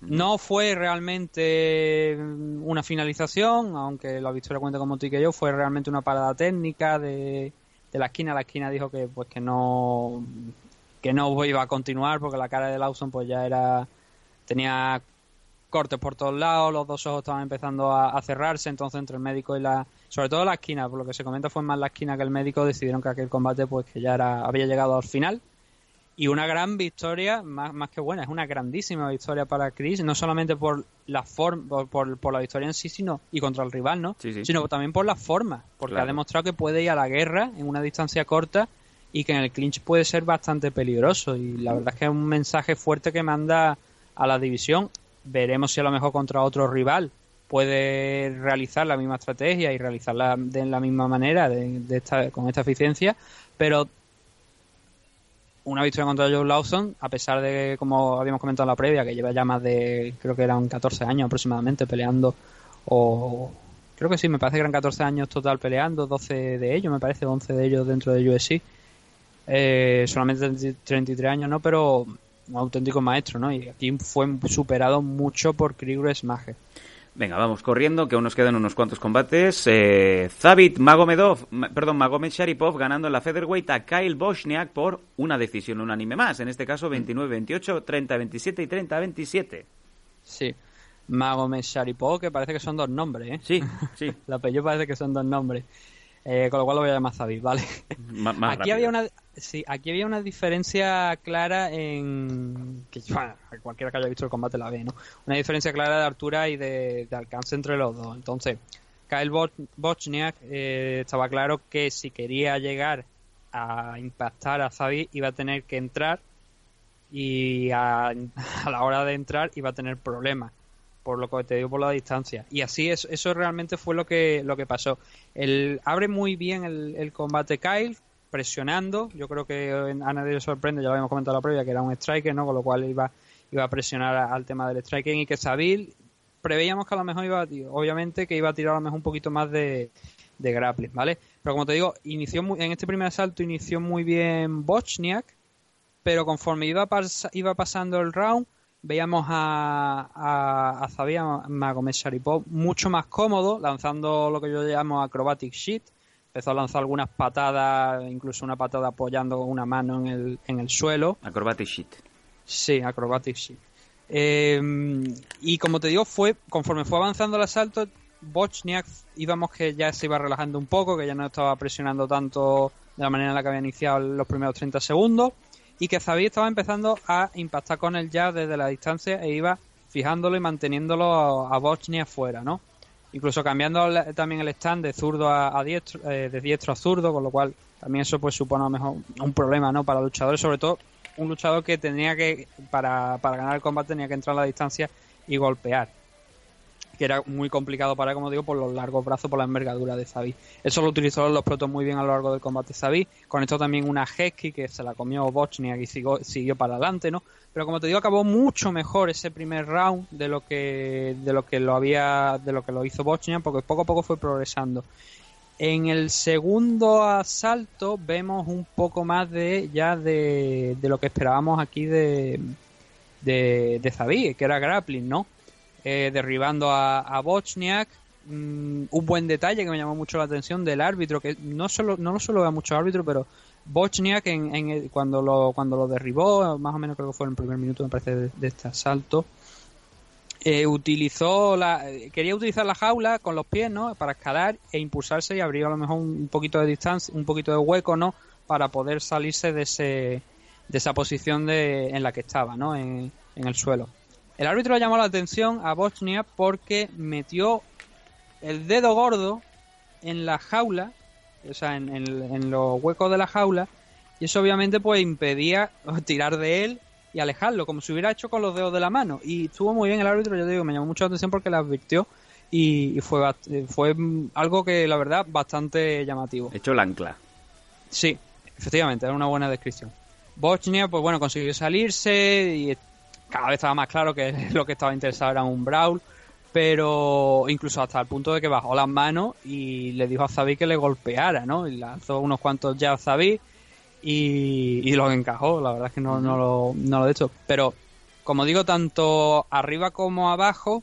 No fue realmente una finalización, aunque la victoria cuenta como tú y que yo, fue realmente una parada técnica de, de la esquina. La esquina dijo que pues que no que no iba a continuar porque la cara de Lawson pues ya era tenía cortes por todos lados, los dos ojos estaban empezando a, a cerrarse, entonces entre el médico y la, sobre todo la esquina, por lo que se comenta fue más la esquina que el médico, decidieron que aquel combate pues que ya era, había llegado al final y una gran victoria, más, más que buena, es una grandísima victoria para Chris, no solamente por la forma, por, por, por la victoria en sí, sino y contra el rival, ¿no? Sí, sí. Sino también por la forma, porque Claro. ha demostrado que puede ir a la guerra en una distancia corta y que en el clinch puede ser bastante peligroso y la verdad es que es un mensaje fuerte que manda a la división. Veremos si a lo mejor contra otro rival puede realizar la misma estrategia y realizarla de la misma manera, de, esta, con esta eficiencia, pero una victoria contra Joe Lawson, a pesar de, como habíamos comentado en la previa, que lleva ya más de, creo que eran 14 años aproximadamente peleando, o creo que sí, me parece que eran 14 años total peleando, 12 de ellos, me parece, 11 de ellos dentro de UFC. Eh, solamente 33 años, ¿no? Pero un auténtico maestro, ¿no? Y aquí fue superado mucho por Chris Mager. Venga, vamos corriendo, que aún nos quedan unos cuantos combates. Eh, Zabit Magomedov, ma- perdón, Magomed Sharipov ganando en la featherweight a Kyle Bochniak por una decisión unánime más. En este caso 29-28, 30-27 y 30-27. Sí. Magomed Sharipov, que parece que son dos nombres, ¿eh? Sí, <laughs> sí. El apellido parece que son dos nombres. Eh, con lo cual lo voy a llamar Zabit, ¿vale? Más aquí rápido. había una sí, aquí había una diferencia clara en que bueno, cualquiera que haya visto el combate la ve, ¿no? Una diferencia clara de altura y de, de alcance entre los dos. Entonces, Kyle Bo- Bochniak eh, estaba claro que si quería llegar a impactar a Zabi iba a tener que entrar y a, <laughs> a la hora de entrar iba a tener problemas por lo que te digo por la distancia. Y así es, eso realmente fue lo que lo que pasó. El abre muy bien el, combate Kyle presionando. Yo creo que a nadie le sorprende ya lo habíamos comentado en la previa que era un striker no con lo cual iba iba a presionar al tema del striking y que Sabil preveíamos que a lo mejor iba obviamente que iba a tirar a lo mejor un poquito más de, de grappling vale pero como te digo inició muy- en este primer asalto inició muy bien Bochniak pero conforme iba, iba pasando el round, veíamos a, a, a Zabia Magomed Sharipov mucho más cómodo, lanzando lo que yo llamo acrobatic shit, empezó a lanzar algunas patadas, incluso una patada apoyando una mano en el, en el suelo. Acrobatic shit. Sí, acrobatic shit. Eh, y como te digo, fue conforme fue avanzando el asalto, Bochniak íbamos que ya se iba relajando un poco, que ya no estaba presionando tanto de la manera en la que había iniciado los primeros 30 segundos y que Zabi estaba empezando a impactar con el jab desde la distancia e iba fijándolo y manteniéndolo a, a Bochniak fuera, ¿no? Incluso cambiando también el stand de zurdo a, a diestro, eh, de diestro a zurdo, con lo cual también eso pues supone a lo mejor un problema, ¿no? Para luchadores, sobre todo un luchador que tenía que, para, para ganar el combate, tenía que entrar a la distancia y golpear. Que era muy complicado para, como digo, por los largos brazos, por la envergadura de Zabi. Eso lo utilizó los protos muy bien a lo largo del combate Zabi. Conectó también una Hesky que se la comió Bochniak y siguió, siguió para adelante, ¿no? Pero como te digo, acabó mucho mejor ese primer round de lo que de lo que lo había de lo que lo hizo Bochniak porque poco a poco fue progresando. En el segundo asalto vemos un poco más de ya de, de lo que esperábamos aquí de de, de que era grappling, ¿no? Eh, derribando a, a Bochniak. Mm, un buen detalle que me llamó mucho la atención del árbitro, que no solo no lo suelo ver mucho árbitro, pero Bochniak en, cuando lo cuando lo derribó, más o menos creo que fue en el primer minuto, me parece, de, este asalto, eh, utilizó la quería utilizar la jaula con los pies, ¿no? Para escalar e impulsarse y abrir a lo mejor un, poquito de distancia, un poquito de hueco, ¿no? Para poder salirse de ese de esa posición de, en la que estaba, ¿no? En el suelo. El árbitro le llamó la atención a Bosnia porque metió el dedo gordo en la jaula, o sea, en, en- en los huecos de la jaula, y eso obviamente pues impedía <laughs> tirar de él y alejarlo, como si hubiera hecho con los dedos de la mano. Y estuvo muy bien el árbitro, yo te digo, me llamó mucho la atención porque le advirtió y, y fue, fue algo que la verdad bastante llamativo. Hecho el ancla. Sí, efectivamente, era una buena descripción. Bosnia, pues bueno, consiguió salirse y cada vez estaba más claro que <laughs> lo que estaba interesado era un brawl, pero incluso hasta el punto de que bajó las manos y le dijo a Zabi que le golpeara, ¿no? Y lanzó unos cuantos ya a Zabi y, y lo encajó, la verdad es que no, no, lo, no lo he hecho. Pero, como digo, tanto arriba como abajo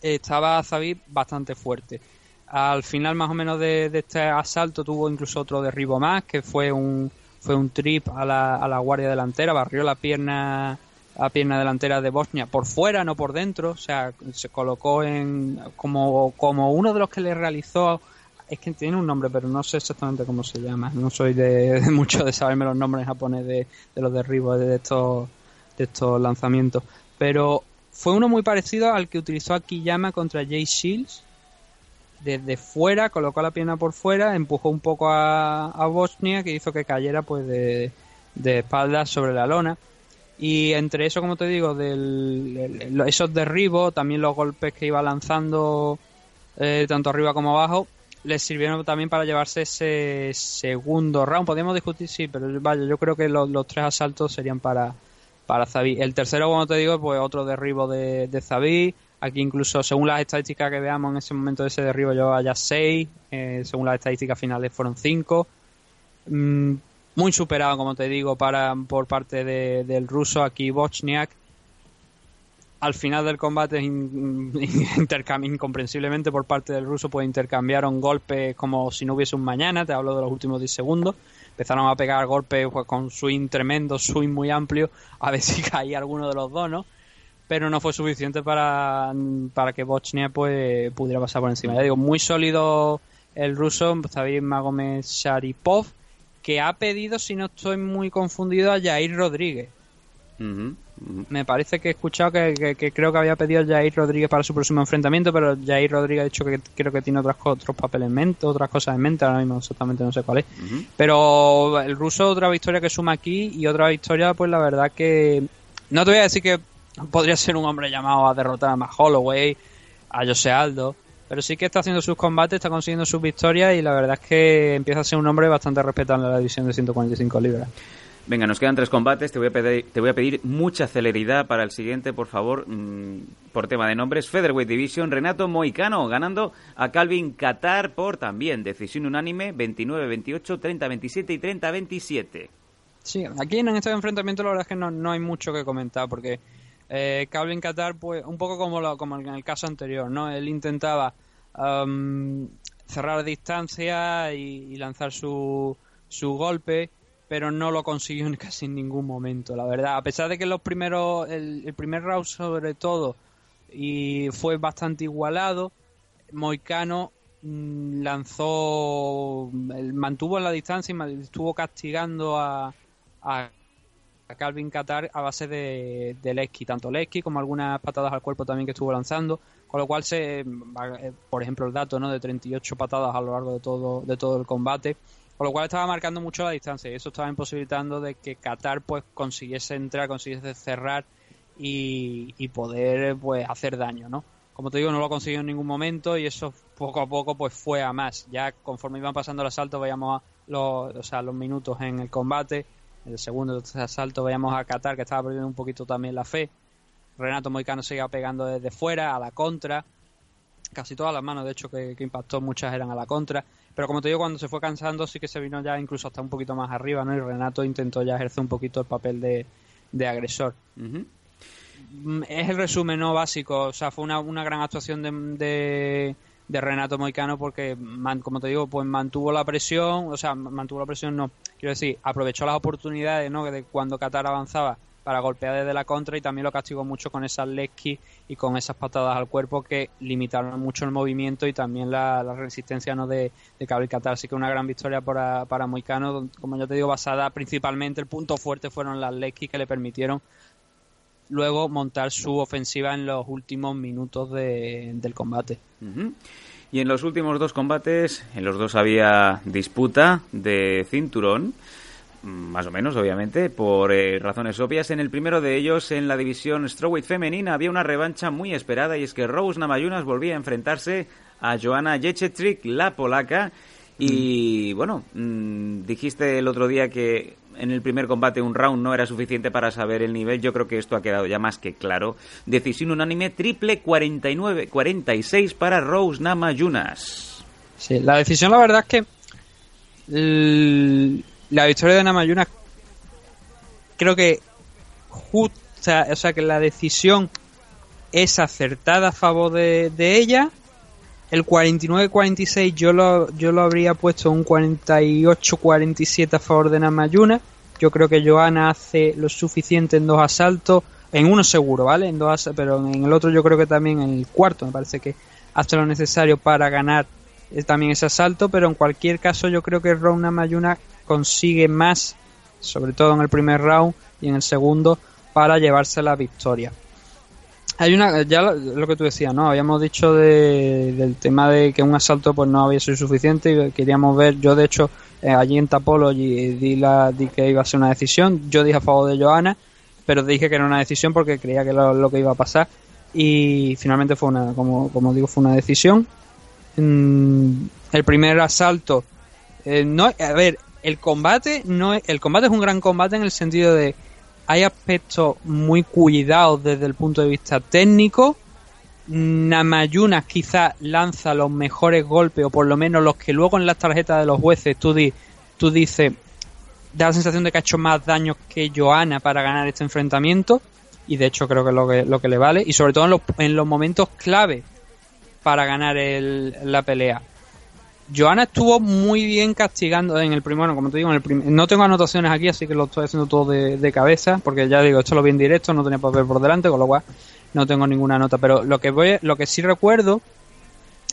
estaba Zabi bastante fuerte. Al final, más o menos, de, de este asalto tuvo incluso otro derribo más, que fue un, fue un trip a la, a la guardia delantera, barrió la pierna la pierna delantera de Bosnia por fuera, no por dentro, o sea, se colocó en como, como uno de los que le realizó, es que tiene un nombre, pero no sé exactamente cómo se llama, no soy de, mucho de saberme los nombres japoneses de, de los derribos de estos, de estos lanzamientos, pero fue uno muy parecido al que utilizó Akiyama contra Jay Shields, desde fuera, colocó la pierna por fuera, empujó un poco a, a Bosnia, que hizo que cayera pues de, de espaldas sobre la lona. Y entre eso, como te digo, del, el- esos derribos, también los golpes que iba lanzando eh, tanto arriba como abajo, les sirvieron también para llevarse ese segundo round. Podríamos discutir, sí, pero vaya, yo creo que los, los tres asaltos serían para, para Zabi. El tercero, como te digo, pues otro derribo de, de Zabi. Aquí incluso, según las estadísticas que veamos en ese momento de ese derribo, llevaba ya seis. eh, según las estadísticas finales fueron cinco. Mm, muy superado, como te digo, para por parte de- del ruso aquí Bochniak. Al final del combate, in- <laughs> incomprensiblemente por parte del ruso, pues intercambiaron golpes como si no hubiese un mañana. Te hablo de los últimos 10 segundos. Empezaron a pegar golpes pues, con swing tremendo, swing muy amplio, a ver <laughs> si caía alguno de los dos, ¿no? Pero no fue suficiente para, para que Bochnia pues, pudiera pasar por encima. Ya digo, muy sólido el ruso, David Magomed Sharipov, que ha pedido, si no estoy muy confundido, a Jair Rodríguez. Me parece que he escuchado que, que- que creo que había pedido a Jair Rodríguez para su próximo enfrentamiento, pero Jair Rodríguez ha dicho que creo que tiene otras, otros papeles en mente, otras cosas en mente, ahora mismo exactamente no sé cuál es. Pero el ruso, otra victoria que suma aquí y otra victoria, pues la verdad que no te voy a decir que podría ser un hombre llamado a derrotar a Matt Holloway, a Jose Aldo, pero sí que está haciendo sus combates, está consiguiendo sus victorias y la verdad es que empieza a ser un hombre bastante respetable en la división de 145 libras. Venga, nos quedan tres combates. Te voy a pedir, te voy a pedir mucha celeridad para el siguiente, por favor, mm, por tema de nombres. Featherweight Division, Renato Moicano ganando a Calvin Qatar por también decisión unánime 29-28, 30-27 y 30-27. Sí, aquí en este enfrentamiento la verdad es que no, no hay mucho que comentar porque eh, Calvin Qatar, pues un poco como, lo- como en el caso anterior, ¿no? Él intentaba am, cerrar distancia y, lanzar su, su golpe, pero no lo consiguió en <laughs> casi en ningún momento, la verdad. A pesar de que los primeros, el, primer round sobre todo, y fue bastante igualado, Moicano mm, lanzó, mantuvo la distancia y estuvo castigando a, a, a Calvin Qatar a base de, de Lesky, tanto Lesky como algunas patadas al cuerpo también que estuvo lanzando, con lo cual se, eh, por ejemplo el dato ¿no? de 38 patadas a lo largo de todo, de todo el combate, con lo cual estaba marcando mucho la distancia y eso estaba imposibilitando de que Qatar pues consiguiese entrar, consiguiese cerrar y, y poder pues hacer daño, ¿no? Como te digo, no lo consiguió en ningún momento y eso poco a poco pues fue a más. Ya conforme iban pasando los asaltos veíamos a los, o sea, los minutos en el combate, el segundo asalto veíamos a Qatar que estaba perdiendo un poquito también la fe. Renato Moicano seguía pegando desde fuera, a la contra. Casi todas las manos, de hecho, que, que impactó, muchas eran a la contra. Pero como te digo, cuando se fue cansando, sí que se vino ya incluso hasta un poquito más arriba, ¿no? Y Renato intentó ya ejercer un poquito el papel de, de agresor. Mm, es el resumen no básico o sea fue una, una gran actuación de, de, de Renato Moicano porque como te digo pues mantuvo la presión o sea mantuvo la presión no. Quiero decir aprovechó las oportunidades no de cuando Qatar avanzaba para golpear desde la contra y también lo castigó mucho con esas lesky y con esas patadas al cuerpo que limitaron mucho el movimiento y también la, resistencia no de, de Cable Qatar. Así que una gran victoria para, para Moicano como ya te digo basada principalmente el punto fuerte fueron las lesky que le permitieron luego montar su ofensiva en los últimos minutos de- del combate. Y en los últimos dos combates, en los dos había disputa de cinturón, mm, más o menos, obviamente, por eh, razones obvias. En el primero de ellos, en la división Strawweight femenina, había una revancha muy esperada y es que Rose Namajunas volvía a enfrentarse a Joanna Jędrzejczyk, la polaca. Y bueno, mm, dijiste el otro día que en el primer combate un round no era suficiente para saber el nivel. Yo creo que esto ha quedado ya más que claro. Decisión unánime triple 49-46 para Rose Namajunas. Sí, la decisión la verdad es que la victoria de Namayuna creo que justa, o sea que la decisión es acertada a favor de, de ella. El 49-46 yo lo, yo lo habría puesto un 48-47 a favor de Namayuna. Yo creo que Joana hace lo suficiente en dos asaltos. En uno seguro, ¿vale? En dos pero en el otro yo creo que también en el cuarto me parece que hace lo necesario para ganar eh, también ese asalto. Pero en cualquier caso yo creo que Ron Namayuna consigue más, sobre todo en el primer round y en el segundo, para llevarse la victoria. Hay una, ya lo, lo que tú decías, ¿no? Habíamos dicho de- del tema de que un asalto pues no había sido suficiente y queríamos ver, yo de hecho eh, allí en Tapology di, la, di que iba a ser una decisión, yo dije a favor de Joana, pero dije que era una decisión porque creía que era lo que iba a pasar y finalmente fue una, como, como digo, fue una decisión. Mm, el primer asalto, eh, no, a ver, el combate no es, el combate es un gran combate en el sentido de hay aspectos muy cuidados desde el punto de vista técnico. Namayunas quizás lanza los mejores golpes, o por lo menos los que luego en las tarjetas de los jueces tú, di- tú dices, da la sensación de que ha hecho más daño que Joana para ganar este enfrentamiento. Y de hecho creo que es lo que, lo que le vale. Y sobre todo en los, en los momentos clave para ganar el- la pelea. Joana estuvo muy bien castigando en el primero, como te digo, en el prim- no tengo anotaciones aquí, así que lo estoy haciendo todo de, cabeza, porque ya digo, esto lo vi en directo, no tenía papel por delante, con lo cual no tengo ninguna nota. Pero lo que voy, lo que sí recuerdo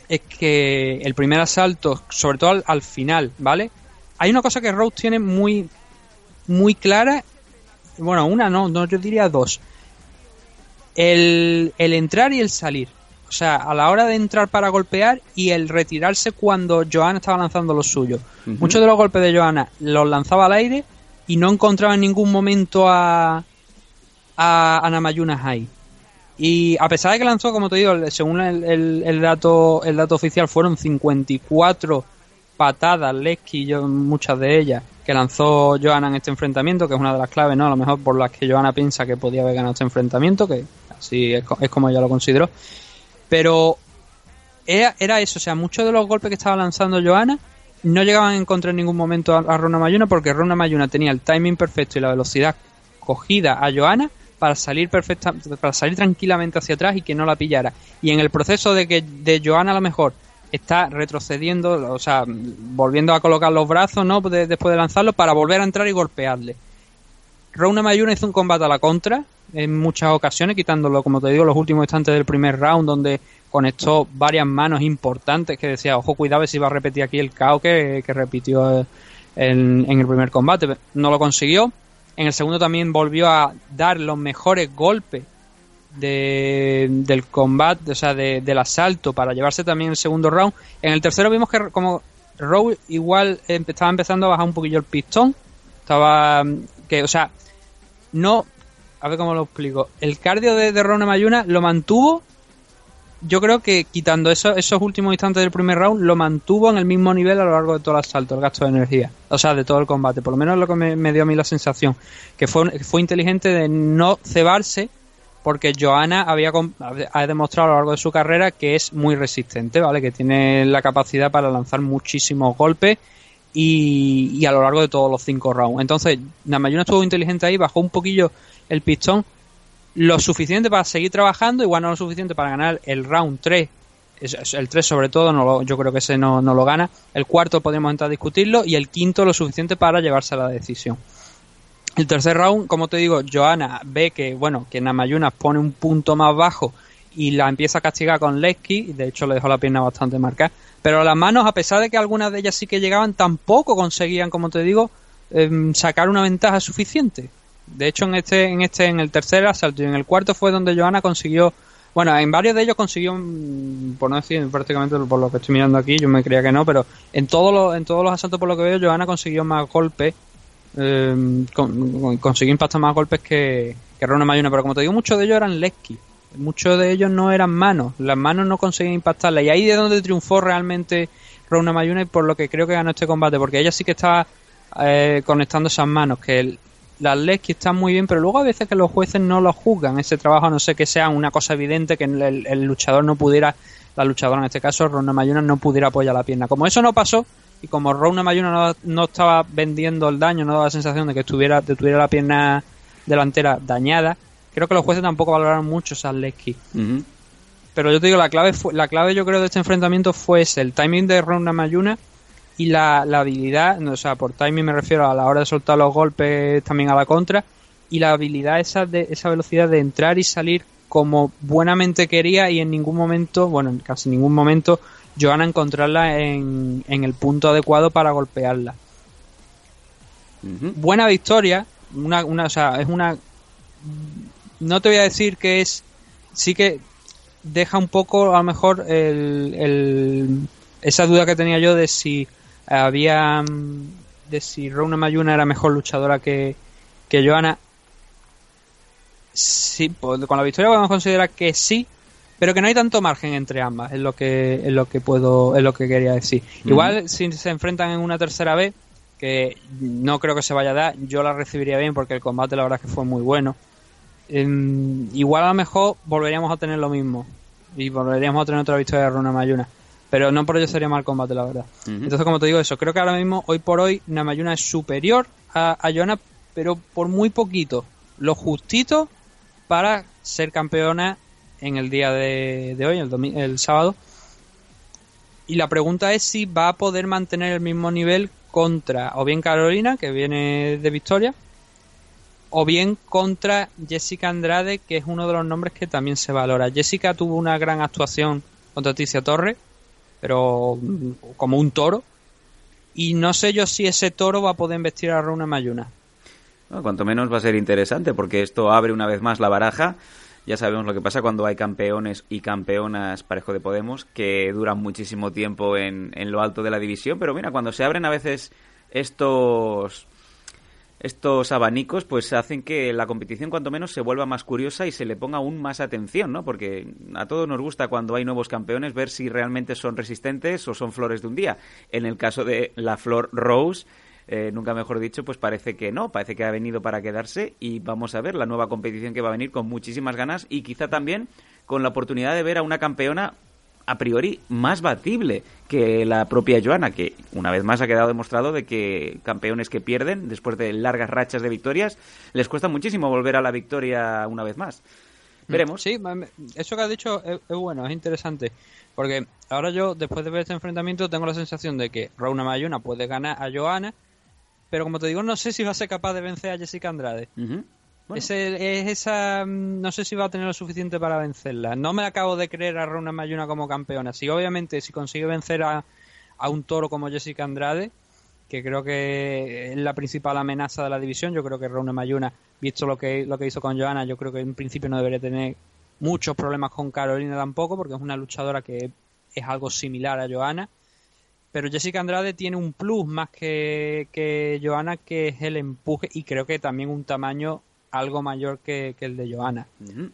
es que el primer asalto, sobre todo al, al final, ¿vale? Hay una cosa que Rose tiene muy, muy clara, bueno, una no, no yo diría dos. El, el entrar y el salir. O sea, a la hora de entrar para golpear y el retirarse cuando Johanna estaba lanzando los suyos. Muchos de los golpes de Johanna los lanzaba al aire y no encontraba en ningún momento a, a, a Namayunas ahí. Y a pesar de que lanzó, como te digo, según el, el- el dato el dato oficial, fueron 54 patadas, Lesky, yo, muchas de ellas, que lanzó Johanna en este enfrentamiento, que es una de las claves, ¿no? A lo mejor por las que Johanna piensa que podía haber ganado este enfrentamiento, que así es, es como ella lo consideró. Pero era, era eso, o sea, muchos de los golpes que estaba lanzando Johanna no llegaban a encontrar en ningún momento a, a Rona Mayuna porque Rona Mayuna tenía el timing perfecto y la velocidad cogida a Johanna para salir perfecta, para salir tranquilamente hacia atrás y que no la pillara. Y en el proceso de que de Johanna a lo mejor está retrocediendo, o sea, volviendo a colocar los brazos, ¿no? De- después de lanzarlo para volver a entrar y golpearle. Rona Mayuna hizo un combate a la contra en muchas ocasiones, quitándolo, como te digo, los últimos instantes del primer round, donde conectó varias manos importantes que decía, ojo, cuidado si va a repetir aquí el KO que, que repitió eh, en, el primer combate. No lo consiguió. En el segundo también volvió a dar los mejores golpes de, del combate, o sea, de- del asalto para llevarse también el segundo round. En el tercero vimos que como Rowe igual estaba empezando a bajar un poquillo el pistón. Estaba, mm, que, o sea, no, a ver cómo lo explico. El cardio de, de Rona Mayuna lo mantuvo. Yo creo que quitando eso- esos últimos instantes del primer round, lo mantuvo en el mismo nivel a lo largo de todo el asalto, el gasto de energía. O sea, de todo el combate. Por lo menos lo que me, dio a mí la sensación. Que fue, fue inteligente de no cebarse porque Johanna había ha demostrado a lo largo de su carrera que es muy resistente, ¿vale? Que tiene la capacidad para lanzar muchísimos golpes y, a lo largo de todos los cinco rounds. Entonces, Namayuna estuvo inteligente ahí, bajó un poquillo el pistón, lo suficiente para seguir trabajando, igual no lo suficiente para ganar el round 3. Es- es- El 3 sobre todo, no lo- yo creo que ese no, no lo gana. El cuarto podemos entrar a discutirlo y el quinto lo suficiente para llevarse a la decisión. El tercer round, como te digo, Johanna ve que, bueno, que Namayuna pone un punto más bajo y la empieza a castigar con Lesky, de hecho le dejó la pierna bastante marcada. Pero las manos, a pesar de que algunas de ellas sí que llegaban, tampoco conseguían, como te digo, em, sacar una ventaja suficiente. De hecho, en este, en este, en el tercer asalto y en el cuarto fue donde Johanna consiguió, bueno, en varios de ellos consiguió, mm, por no decir prácticamente por lo que estoy mirando aquí, yo me creía que no, pero en todos los, en todos los asaltos por lo que veo, Johanna consiguió más golpes eh, con- con- consiguió impactar más golpes que, que Rona Mayuna, pero como te digo, muchos de ellos eran Lesky. Muchos de ellos no eran manos, las manos no conseguían impactarla. Y ahí es donde triunfó realmente Rona Mayuna y por lo que creo que ganó este combate, porque ella sí que estaba eh, conectando esas manos, que el- las Lesky están muy bien, pero luego a veces que los jueces no lo juzgan, ese trabajo, a no sé que sea una cosa evidente, que el, el luchador no pudiera, la luchadora en este caso, Rona Mayuna, no pudiera apoyar la pierna. Como eso no pasó, y como Rona Mayuna no, no estaba vendiendo el daño, no daba la sensación de que estuviera, de tuviera la pierna delantera dañada, creo que los jueces tampoco valoraron mucho esas Lesky. Ujú. Pero yo te digo, la clave, fue, la clave yo creo de este enfrentamiento fue ese, el timing de Rona Mayuna y la, la habilidad, no, o sea, por timing me refiero a la hora de soltar los golpes también a la contra, y la habilidad esa, de, esa velocidad de entrar y salir como buenamente quería y en ningún momento, bueno, en casi ningún momento, Johanna encontrarla en, en el punto adecuado para golpearla. Buena victoria, una, una, o sea, es una... No te voy a decir que es... Sí que deja un poco, a lo mejor, el, el- esa duda que tenía yo de si había... de si Rona Mayuna era mejor luchadora que, que Johanna. Sí, pues, con la victoria podemos considerar que sí, pero que no hay tanto margen entre ambas, es lo que, es lo que puedo, es lo que quería decir. Igual si se enfrentan en una tercera vez, que no creo que se vaya a dar, yo la recibiría bien porque el combate la verdad es que fue muy bueno. Igual a lo mejor volveríamos a tener lo mismo y volveríamos a tener otra victoria de Runa Mayuna. Pero no por ello sería mal combate, la verdad. Entonces, como te digo eso, creo que ahora mismo, hoy por hoy, Namayuna es superior a, a Johanna, pero por muy poquito. Lo justito para ser campeona en el día de, de hoy, el, el sábado. Y la pregunta es si va a poder mantener el mismo nivel contra o bien Carolina, que viene de victoria, o bien contra Jessica Andrade, que es uno de los nombres que también se valora. Jessica tuvo una gran actuación contra Ticia Torres, pero mm, como un toro. Y no sé yo si ese toro va a poder vestir a Runa Mayuna. Bueno, cuanto menos va a ser interesante porque esto abre una vez más la baraja. Ya sabemos lo que pasa cuando hay campeones y campeonas parejo de Podemos que duran muchísimo tiempo en, en lo alto de la división. Pero mira, cuando se abren a veces estos estos abanicos pues hacen que la competición cuanto menos se vuelva más curiosa y se le ponga aún más atención, ¿no? Porque a todos nos gusta cuando hay nuevos campeones ver si realmente son resistentes o son flores de un día. En el caso de la flor Rose, eh, nunca mejor dicho, pues parece que no, parece que ha venido para quedarse y vamos a ver la nueva competición que va a venir con muchísimas ganas y quizá también con la oportunidad de ver a una campeona a priori más batible que la propia Joana, que una vez más ha quedado demostrado de que campeones que pierden después de largas rachas de victorias les cuesta muchísimo volver a la victoria una vez más. Veremos. Sí, eso que has dicho es, es bueno, es interesante. Porque ahora yo, después de ver este enfrentamiento, tengo la sensación de que Rauna Mayuna puede ganar a Johanna, pero como te digo, no sé si va a ser capaz de vencer a Jessica Andrade. Es esa. mm, No sé si va a tener lo suficiente para vencerla. No me acabo de creer a Rauna Mayuna como campeona. Si obviamente, si consigue vencer a, a un toro como Jessica Andrade, que creo que es la principal amenaza de la división, yo creo que Rauna Mayuna, visto lo que, lo que hizo con Johanna, yo creo que en principio no debería tener muchos problemas con Carolina tampoco, porque es una luchadora que es algo similar a Johanna. Pero Jessica Andrade tiene un plus más que, que Johanna, que es el empuje y creo que también un tamaño algo mayor que, que el de Johanna. Ujú.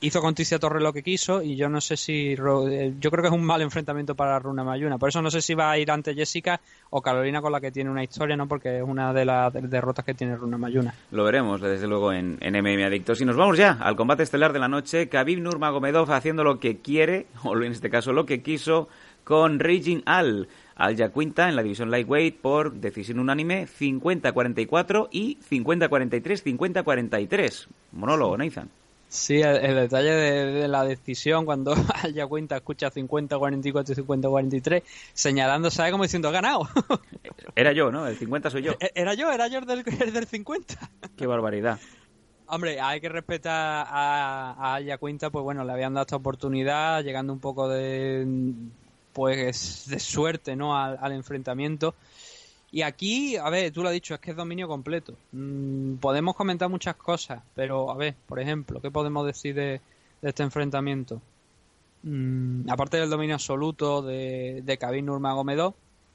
Hizo con Ticia Torres lo que quiso y yo no sé si... Eh, Yo creo que es un mal enfrentamiento para Runa Mayuna. Por eso no sé si va a ir ante Jessica o Carolina con la que tiene una historia, ¿no? Porque es una de las de- derrotas que tiene Runa Mayuna. Lo veremos, desde luego, en, en MM Adictos. Y nos vamos ya al combate estelar de la noche. Khabib Nurmagomedov haciendo lo que quiere, <laughs> o en este caso lo que quiso, con Raging Al. Al Yaquinta en la división Lightweight por decisión unánime 50-44 y 50-43, 50-43. Monólogo, Nathan. Sí, el, el detalle de, de la decisión cuando <laughs> Aya Cuenta escucha 50-44 y 50-43 señalando, ¿sabe? Como diciendo, "He ganado. <laughs> Era yo, ¿no? El 50 soy yo. E- era yo, era yo el del, el del 50. Qué barbaridad. Hombre, hay que respetar a, a Aya Cuenta, pues bueno, le habían dado esta oportunidad, llegando un poco de pues de suerte, ¿no? Al, enfrentamiento. Y aquí, a ver, tú lo has dicho, es que es dominio completo. Mm, podemos comentar muchas cosas, pero a ver, por ejemplo, ¿qué podemos decir de, este enfrentamiento? Mm, aparte del dominio absoluto de, de Khabib Nurmagomedov,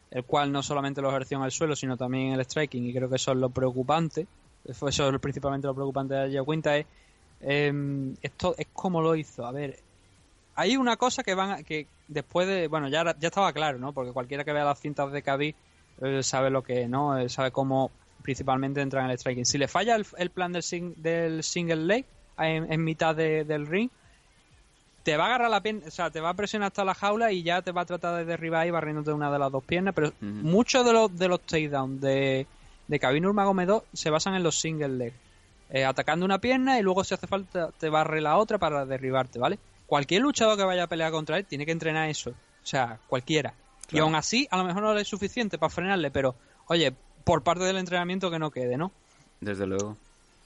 el cual no solamente lo ejerció en el suelo, sino también en el striking, y creo que eso es lo preocupante. Eso es principalmente lo preocupante de Aya Cuenta es em, esto es como lo hizo. A ver, hay una cosa que van a- que después de bueno ya ya estaba claro, ¿no? Porque cualquiera que vea las cintas de Khabib eh, sabe lo que, ¿no? Eh, sabe cómo principalmente entra en el striking. Si le falla el, el plan del, sing- del single leg en, en mitad de- del ring, te va a agarrar la pierna, o sea, te va a presionar hasta la jaula y ya te va a tratar de derribar y barriéndote una de las dos piernas, pero muchos de los de los takedowns de de Khabib Nurmagomedov se basan en los single leg. Eh, atacando una pierna y luego si hace falta te barre la otra para derribarte, ¿vale? Cualquier luchador que vaya a pelear contra él tiene que entrenar eso. O sea, cualquiera. Y aún así, a lo mejor no le es suficiente para frenarle, pero, oye, por parte del entrenamiento que no quede, ¿no? Desde luego.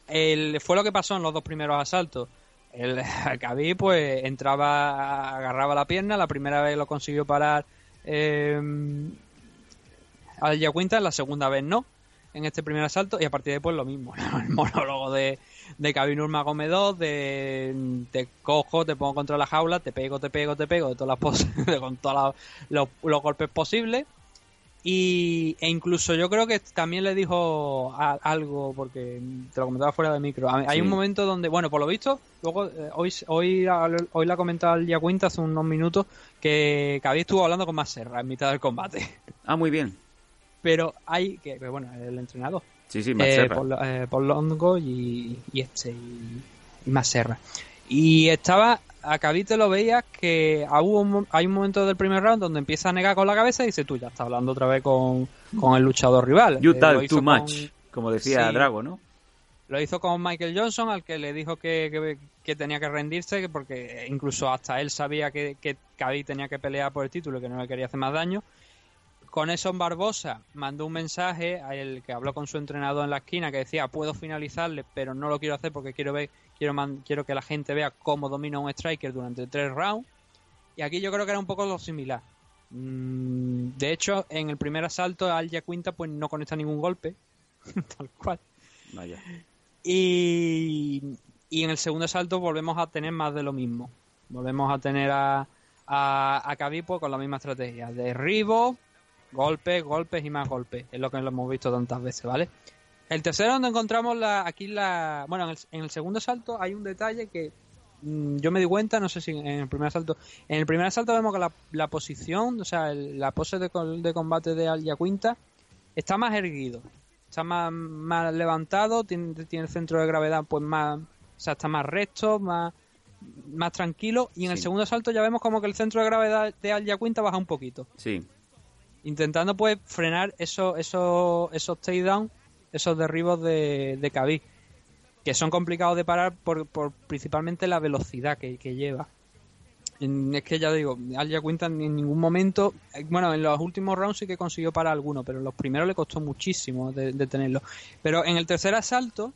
El, fue lo que pasó en los dos primeros asaltos. El <laughs> Khabib, pues, entraba, agarraba la pierna, la primera vez lo consiguió parar eh, al Yacuinta, la segunda vez no, en este primer asalto, y a partir de ahí, pues, lo mismo, <laughs> ¿no? el monólogo de, de Khabib Nurmagomedov, de te cojo, te pongo contra la jaula, te pego, te pego, te pego, de todas las <laughs> con todos la- los, los golpes posibles. Y, e incluso yo creo que también le dijo a- algo, porque te lo comentaba fuera de micro. Hay Sí. un momento donde, bueno, por lo visto, luego eh, hoy, hoy, hoy le ha comentado el Yacuinta hace unos minutos que Khabib estuvo hablando con más Serra en mitad del combate. Ah, muy bien. Pero hay que, que, bueno, el entrenador. Sí, sí, Eh. Paul, eh, Longo y, y este y, y. Y estaba, a Khabib te lo veías que hubo un hay un momento del primer round donde empieza a negar con la cabeza y dice tú ya estás hablando otra vez con, con el luchador rival. You Eh, too con- much, como decía Sí. Drago, ¿no? Lo hizo con Michael Johnson, al que le dijo que, que- que tenía que rendirse, que porque incluso hasta él sabía que, que Khabib tenía que pelear por el título y que no le quería hacer más daño. Con eso en Barbosa mandó un mensaje a el que habló con su entrenador en la esquina que decía puedo finalizarle, pero no lo quiero hacer porque quiero ver, quiero man- quiero que la gente vea cómo domina un striker durante tres rounds. Y aquí yo creo que era un poco lo similar. Mm, De hecho, en el primer asalto Al Quinta pues no conecta ningún golpe, <laughs> tal cual. Vaya. Y, y en el segundo asalto volvemos a tener más de lo mismo. Volvemos a tener a, a, a Khabib, pues, con la misma estrategia. Derribo, golpes, golpes y más golpes. Es lo que lo hemos visto tantas veces, ¿vale? El tercero donde encontramos la, aquí la... Bueno, en el, en el segundo asalto hay un detalle que mm, yo me di cuenta, no sé si en el primer asalto... En el primer asalto vemos que la, la posición, o sea, el- la pose de, de combate de Al Quinta está más erguido. Está más, más levantado, tiene, tiene el centro de gravedad pues más... O sea, está más recto, más, más tranquilo. Y en el segundo asalto ya vemos como que el centro de gravedad de Al Quinta baja un poquito Sí. Intentando pues frenar esos esos esos takedowns, esos derribos de, de Khabib. que son complicados de parar por, por principalmente la velocidad que, que lleva. Es que ya digo, Al Quinta en ningún momento, eh, bueno, en los últimos rounds sí que consiguió parar alguno, pero en los primeros le costó muchísimo de- detenerlo. Pero en el tercer asalto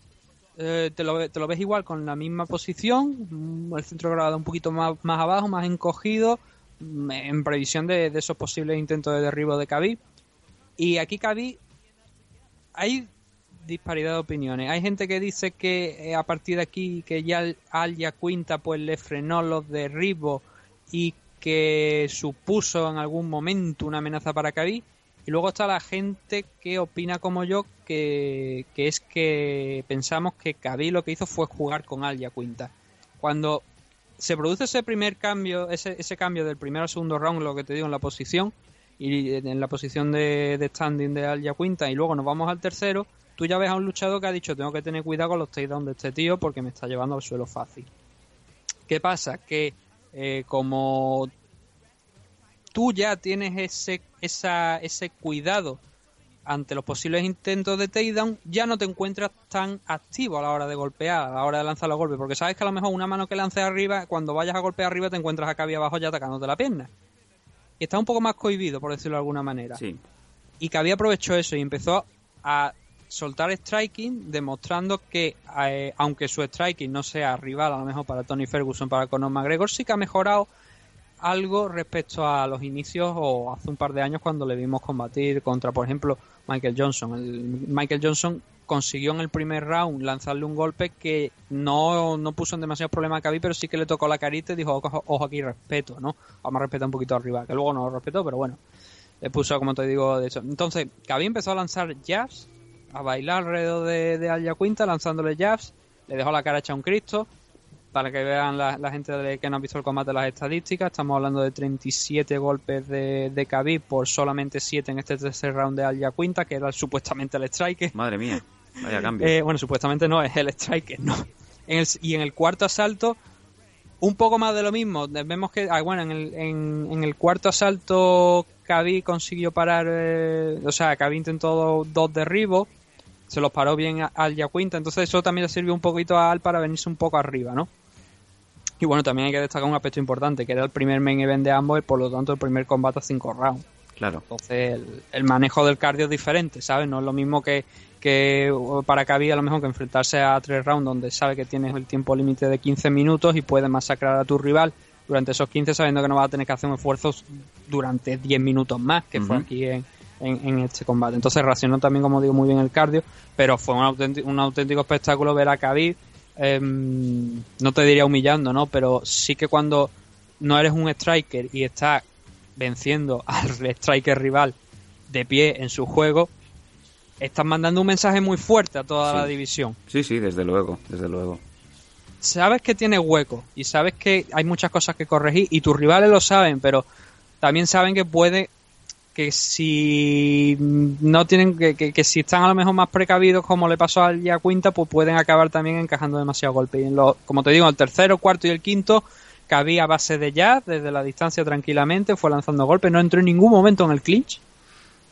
eh, te, lo, te lo ves igual con la misma posición, mm, el centro grabado un poquito más, más abajo, más encogido, en previsión de, esos posibles intentos de derribo de Khabib. Y aquí Khabib hay disparidad de opiniones. Hay gente que dice que eh, a partir de aquí que ya Al Quinta pues le frenó los derribos y que supuso en algún momento una amenaza para Khabib. Y luego está la gente que opina como yo que, que es que pensamos que Khabib lo que hizo fue jugar con Al Quinta. Cuando se produce ese primer cambio, ese, ese cambio del primero al segundo round, lo que te digo en la posición, y en la posición de, de standing de Al Quinta, y luego nos vamos al tercero, tú ya ves a un luchador que ha dicho tengo que tener cuidado con los takedowns de este tío porque me está llevando al suelo fácil. ¿Qué pasa? Que eh, como tú ya tienes ese, esa, ese cuidado ante los posibles intentos de takedown, ya no te encuentras tan activo a la hora de golpear, a la hora de lanzar los golpes, porque sabes que a lo mejor una mano que lances arriba, cuando vayas a golpear arriba te encuentras acá abajo ya atacándote la pierna. Y está un poco más cohibido, por decirlo de alguna manera. Sí. Y Khabib aprovechó eso y empezó a soltar striking, demostrando que eh, aunque su striking no sea rival a lo mejor para Tony Ferguson, para Conor McGregor, sí que ha mejorado algo respecto a los inicios o hace un par de años cuando le vimos combatir contra, por ejemplo, Michael Johnson. El, Michael Johnson consiguió en el primer round lanzarle un golpe que no, no puso en demasiados problemas a Khabib, pero sí que le tocó la carita y dijo, ojo, aquí, respeto, ¿no? Vamos a respetar un poquito arriba, que luego no lo respetó, pero bueno, le puso, como te digo, de eso. Entonces, Khabib empezó a lanzar jabs, a bailar alrededor de, de Al Quinta, lanzándole jabs, le dejó la cara hecha un Cristo, para que vean la, la gente de- que no ha visto el combate las estadísticas, estamos hablando de 37 golpes de, de Khabib por solamente 7 en este tercer round de Al Quinta, que era supuestamente el striker. Madre mía, vaya <laughs> cambio. Eh, bueno, supuestamente no, es el striker, ¿no? En el- y en el cuarto asalto, un poco más de lo mismo. Vemos que, ah, bueno, en el, en, en el cuarto asalto, Khabib consiguió parar, eh, o sea, Khabib intentó do- dos derribos, se los paró bien al Yacuinta, entonces eso también le sirvió un poquito a Al para venirse un poco arriba, ¿no? Y bueno, también hay que destacar un aspecto importante, que era el primer main event de ambos y por lo tanto el primer combate a cinco rounds. Claro. Entonces, el, el manejo del cardio es diferente, ¿sabes? No es lo mismo que, que para Khabib a lo mejor que enfrentarse a tres rounds donde sabe que tienes el tiempo límite de 15 minutos y puedes masacrar a tu rival durante esos 15 sabiendo que no vas a tener que hacer un esfuerzo durante 10 minutos más, que fue aquí en, en, en este combate. Entonces racionó también, como digo, muy bien el cardio, pero fue un auténtico, un auténtico espectáculo ver a Khabib, em, no te diría humillando, ¿no? Pero sí que cuando no eres un striker y estás venciendo <laughs> al striker rival de pie en su juego, estás mandando un mensaje muy fuerte a toda Sí. la división. Sí, sí, desde luego, desde luego. Sabes que tiene hueco y sabes que hay muchas cosas que corregir y tus rivales lo saben, pero también saben que puede que si no tienen que, que, que si están a lo mejor más precavidos como le pasó al Yacuinta pues pueden acabar también encajando demasiado golpe y en los, como te digo el tercero cuarto y el quinto cabía a base de jab desde la distancia tranquilamente fue lanzando golpes no entró en ningún momento en el clinch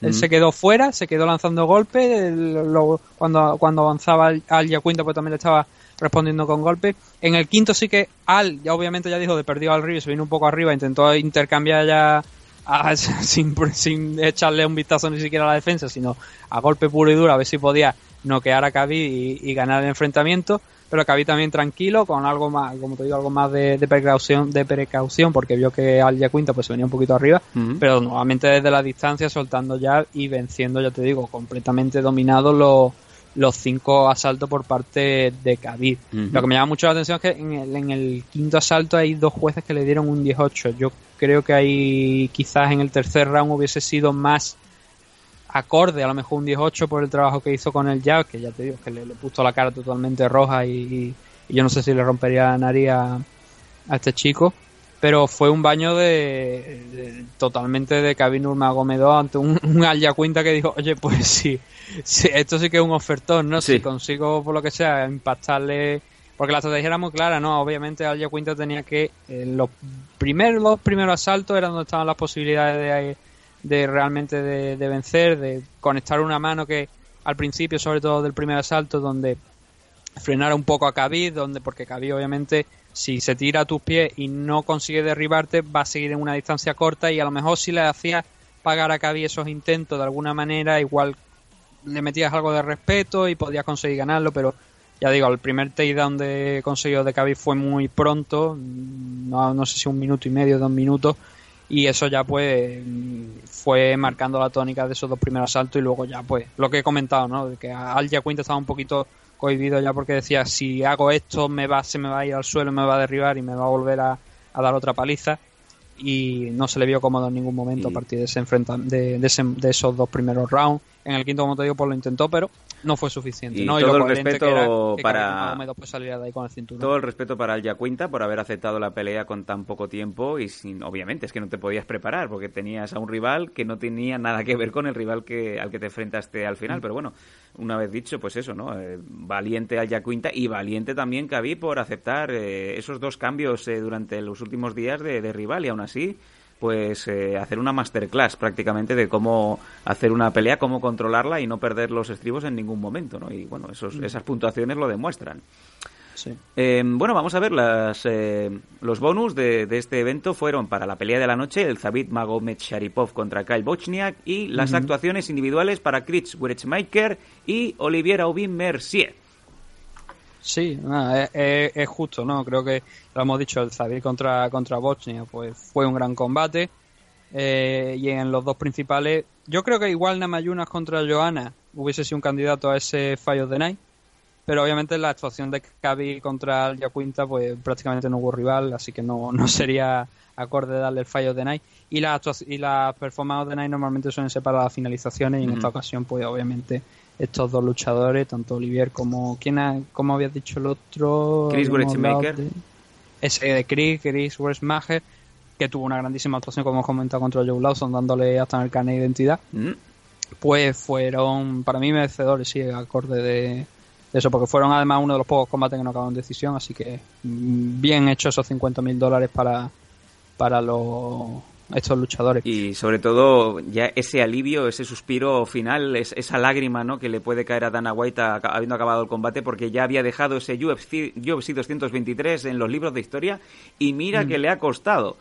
él Mm. se quedó fuera, se quedó lanzando golpes. lo- cuando, cuando avanzaba al, Yacuinta, pues también le estaba respondiendo con golpes. En el quinto sí que Al, ya obviamente ya dijo, de perdido al río, se vino un poco arriba, intentó intercambiar ya a- <laughs> sin, sin echarle un vistazo ni siquiera a la defensa, sino a golpe puro y duro, a ver si podía noquear a Khabib y, y ganar el enfrentamiento. Pero Khabib también tranquilo, con algo más, como te digo, algo más de, de precaución, de precaución, porque vio que Al Yacuinta pues se venía un poquito arriba pero nuevamente desde la distancia soltando ya y venciendo, ya te digo, completamente dominados los, los cinco asaltos por parte de Khabib. Lo que me llama mucho la atención es que en el, en el quinto asalto hay dos jueces que le dieron un 18. Yo creo que ahí quizás en el tercer round hubiese sido más acorde, a lo mejor un 18 por el trabajo que hizo con el jab, que ya te digo, que le, le puso la cara totalmente roja y yo no sé si le rompería la nariz a, a este chico pero fue un baño de, de- totalmente de Khabib Nurmagomedov ante un, <laughs> un Al Yacuinta que dijo, oye, pues <laughs> sí, sí, esto sí que es un ofertón, ¿no? Sí. Si consigo, por lo que sea, impactarle... Porque la estrategia era muy clara, ¿no? Obviamente Al Yacuinta tenía que... En los primeros, los primeros asaltos eran donde estaban las posibilidades de, de realmente de, de vencer, de conectar una mano que al principio, sobre todo del primer asalto, donde frenar un poco a Khabib, donde porque Khabib obviamente si se tira a tus pies y no consigue derribarte va a seguir en una distancia corta y a lo mejor si le hacías pagar a Khabib esos intentos de alguna manera igual le metías algo de respeto y podías conseguir ganarlo, pero ya digo, el primer takedown de consiguió de Khabib fue muy pronto, no, no sé si un minuto y medio, dos minutos, y eso ya pues fue marcando la tónica de esos dos primeros asaltos y luego ya pues lo que he comentado, ¿no? De que Al Jaquinta estaba un poquito cohibido ya porque decía si hago esto me va, se me va a ir al suelo, me va a derribar y me va a volver a, a dar otra paliza y no se le vio cómodo en ningún momento a partir de, ese enfrenta- de, de ese- de esos dos primeros rounds. En el quinto, como te digo, pues lo intentó, pero no fue suficiente. Y ¿no? todo lo el respeto que era que para- pues, de ahí con el cinturón. Todo el respeto para el Yacuinta por haber aceptado la pelea con tan poco tiempo y sin, obviamente es que no te podías preparar porque tenías a un rival que no tenía nada que ver con el rival que al que te enfrentaste al Mm. final. Pero bueno, una vez dicho, pues eso, ¿no? Eh, valiente al Yacuinta y valiente también Khabib por aceptar eh, esos dos cambios eh, durante los últimos días de, de rival y aún así pues eh, hacer una masterclass prácticamente de cómo hacer una pelea, cómo controlarla y no perder los estribos en ningún momento, ¿no? Y bueno, esos, esas puntuaciones lo demuestran. Sí. Eh, bueno, vamos a ver las, eh, los bonus de, de este evento fueron para la pelea de la noche el Zabit Magomed Sharipov contra Kyle Bochniak y las actuaciones individuales para Chris Werechmaker y Olivier Aubin Mercier. Sí, nada, es, es- es justo, ¿no? Creo que lo hemos dicho, el Zabir contra, contra pues fue un gran combate. Eh, y en los dos principales, yo creo que igual Namayunas contra Johanna hubiese sido un candidato a ese of the Night. Pero obviamente la actuación de Kabi contra el Yacuinta, pues prácticamente no hubo rival, así que no, no sería acorde darle el of the Night. Y las y las performances the Night normalmente suelen ser para las finalizaciones, y en esta ocasión, pues obviamente estos dos luchadores, tanto Olivier como. ¿Quién ha, cómo habías dicho el otro? Chris de- Ese de Chris, Chris Westmacher, que tuvo una grandísima actuación, como hemos comentado, contra Joe Lawson, dándole hasta en el carnet de identidad Mm. pues fueron para mí merecedores, sí, acorde de, de eso, porque fueron además uno de los pocos combates que no acabaron en decisión, así que mm, bien hecho esos 50 mil dólares para, para los, estos luchadores. Y sobre todo ya ese alivio, ese suspiro final, es- esa lágrima ¿no? que le puede caer a Dana White a- habiendo acabado el combate porque ya había dejado ese UFC, UFC 223 en los libros de historia y mira que le ha costado.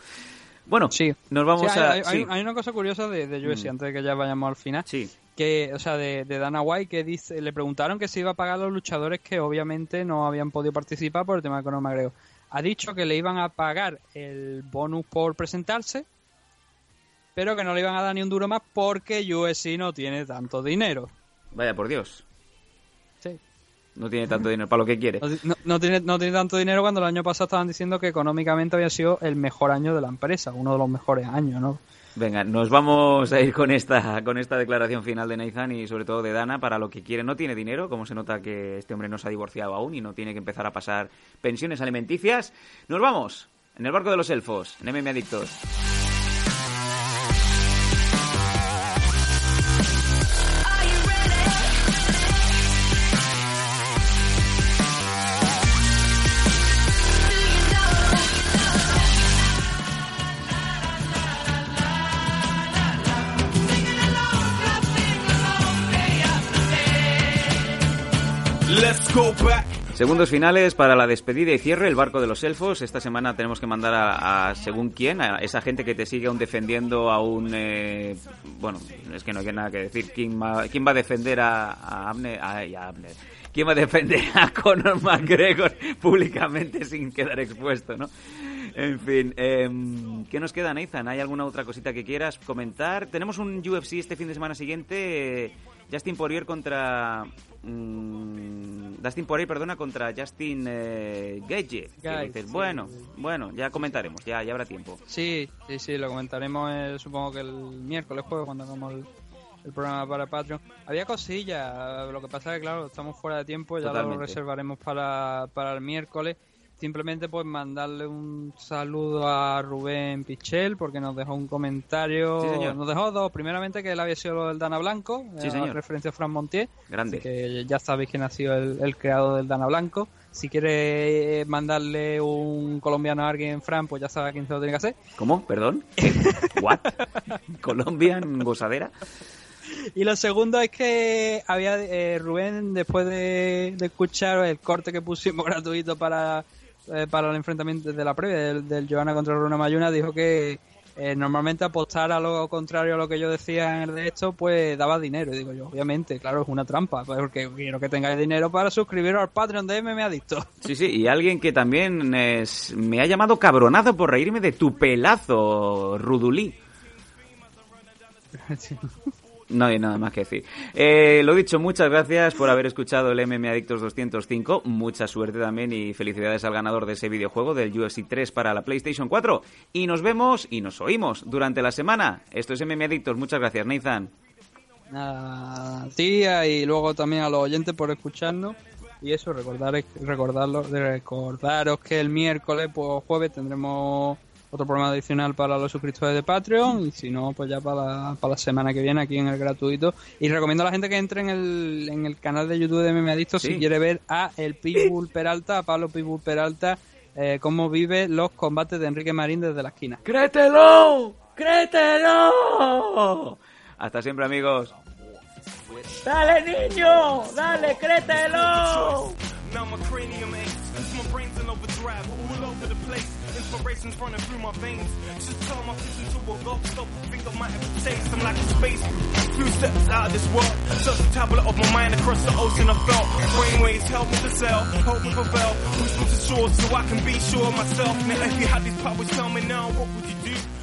Bueno, Mm. Sí. nos vamos Sí, a... hay, hay- sí. hay una cosa curiosa de, de UFC, Mm. antes de que ya vayamos al final, Sí. Que, o sea, de, de Dana White, que dice, le preguntaron que se iba a pagar a los luchadores que obviamente no habían podido participar por el tema de Conor McGregor. Ha dicho que le iban a pagar el bonus por presentarse, pero que no le iban a dar ni un duro más porque UFC no tiene tanto dinero. Vaya por Dios. Sí. No tiene tanto dinero para lo que quiere. <laughs> No, no- no tiene, no tiene tanto dinero cuando el año pasado estaban diciendo que económicamente había sido el mejor año de la empresa, uno de los mejores años, ¿no? Venga, nos vamos a ir con esta, con esta declaración final de Nathan y sobre todo de Dana para lo que quiere. No tiene dinero, como se nota que este hombre no se ha divorciado aún y no tiene que empezar a pasar pensiones alimenticias. Nos vamos en el barco de los elfos, en MM Adictos. Segundos finales para la despedida y cierre, el barco de los elfos. Esta semana tenemos que mandar a, según quién, a esa gente que te sigue aún defendiendo a un... eh, bueno, es que no hay nada que decir. ¿Quién va, quién va a defender a, a a Abner. ¿Quién va a defender a <laughs> Conor McGregor públicamente sin quedar expuesto, no? En fin, em, ¿qué nos queda, Nathan? ¿Hay alguna otra cosita que quieras comentar? Tenemos un UFC este fin de semana siguiente. eh, Justin Poirier contra... mm, Dustin Poirier, perdona, contra Justin eh. Que Gaethje, dices, sí. bueno, bueno, ya comentaremos, ya, ya habrá tiempo. Sí, sí, sí, lo comentaremos eh, supongo que el miércoles jueves cuando hagamos el, el programa para Patreon. Había cosillas, lo que pasa es que claro, estamos fuera de tiempo, ya Totalmente. lo reservaremos para, para el miércoles. Simplemente pues mandarle un saludo a Rubén Pichel porque nos dejó un comentario, Sí, señor. nos dejó dos, primeramente que él había sido del Dana Blanco, Sí, eh, señor. referencia a Fran Montier, Grande. Así que ya sabéis quién ha sido el, el creador del Dana Blanco. Si quiere mandarle un colombiano a alguien, Fran, pues ya sabe a quién se lo tiene que hacer. ¿Cómo? ¿Perdón? <laughs> ¿What? ¿Colombian? ¿Gozadera? Y lo segundo es que había eh, Rubén, después de, de escuchar el corte que pusimos <laughs> gratuito para, eh, para el enfrentamiento de la previa del, del Joana contra Runa Mayuna, dijo que eh, normalmente apostar a lo contrario a lo que yo decía en el de esto, pues daba dinero. Y digo yo, obviamente, claro, es una trampa, porque quiero que tengáis dinero para suscribiros al Patreon de MMA Adicto. Sí, sí, y alguien que también es- me ha llamado cabronazo por reírme de tu pelazo, Rudulí. <laughs> No hay nada más que decir. Eh, lo dicho, muchas gracias por haber escuchado el MM Adictos 205. Mucha suerte también y felicidades al ganador de ese videojuego del UFC 3 para la PlayStation 4. Y nos vemos y nos oímos durante la semana. Esto es MM Adictos. Muchas gracias, Nathan. a tía y luego también a los oyentes por escucharnos. Y eso, recordar, recordarlo, recordaros que el miércoles, pues jueves, tendremos otro programa adicional para los suscriptores de Patreon. Y si no, pues ya para la, para la semana que viene aquí en el gratuito. Y recomiendo a la gente que entre en el, en el canal de YouTube de MMA Adicto Sí. si quiere ver a el Pitbull Peralta, a Pablo Pitbull Peralta, eh, cómo vive los combates de Enrique Marín desde la esquina. ¡Créetelo! ¡Créetelo! Hasta siempre, amigos. Dale, niño, dale, créetelo. Inspiration's running through my veins. Just turn my fist into a ghost, stop, I might have taste. I'm like a space, few steps out of this world. Search the tablet of my mind across the ocean I felt. Brainwaves help me to sell, help me prevail. Push me to shore so I can be sure of myself. Now if you had these powers, tell me now, what would you do?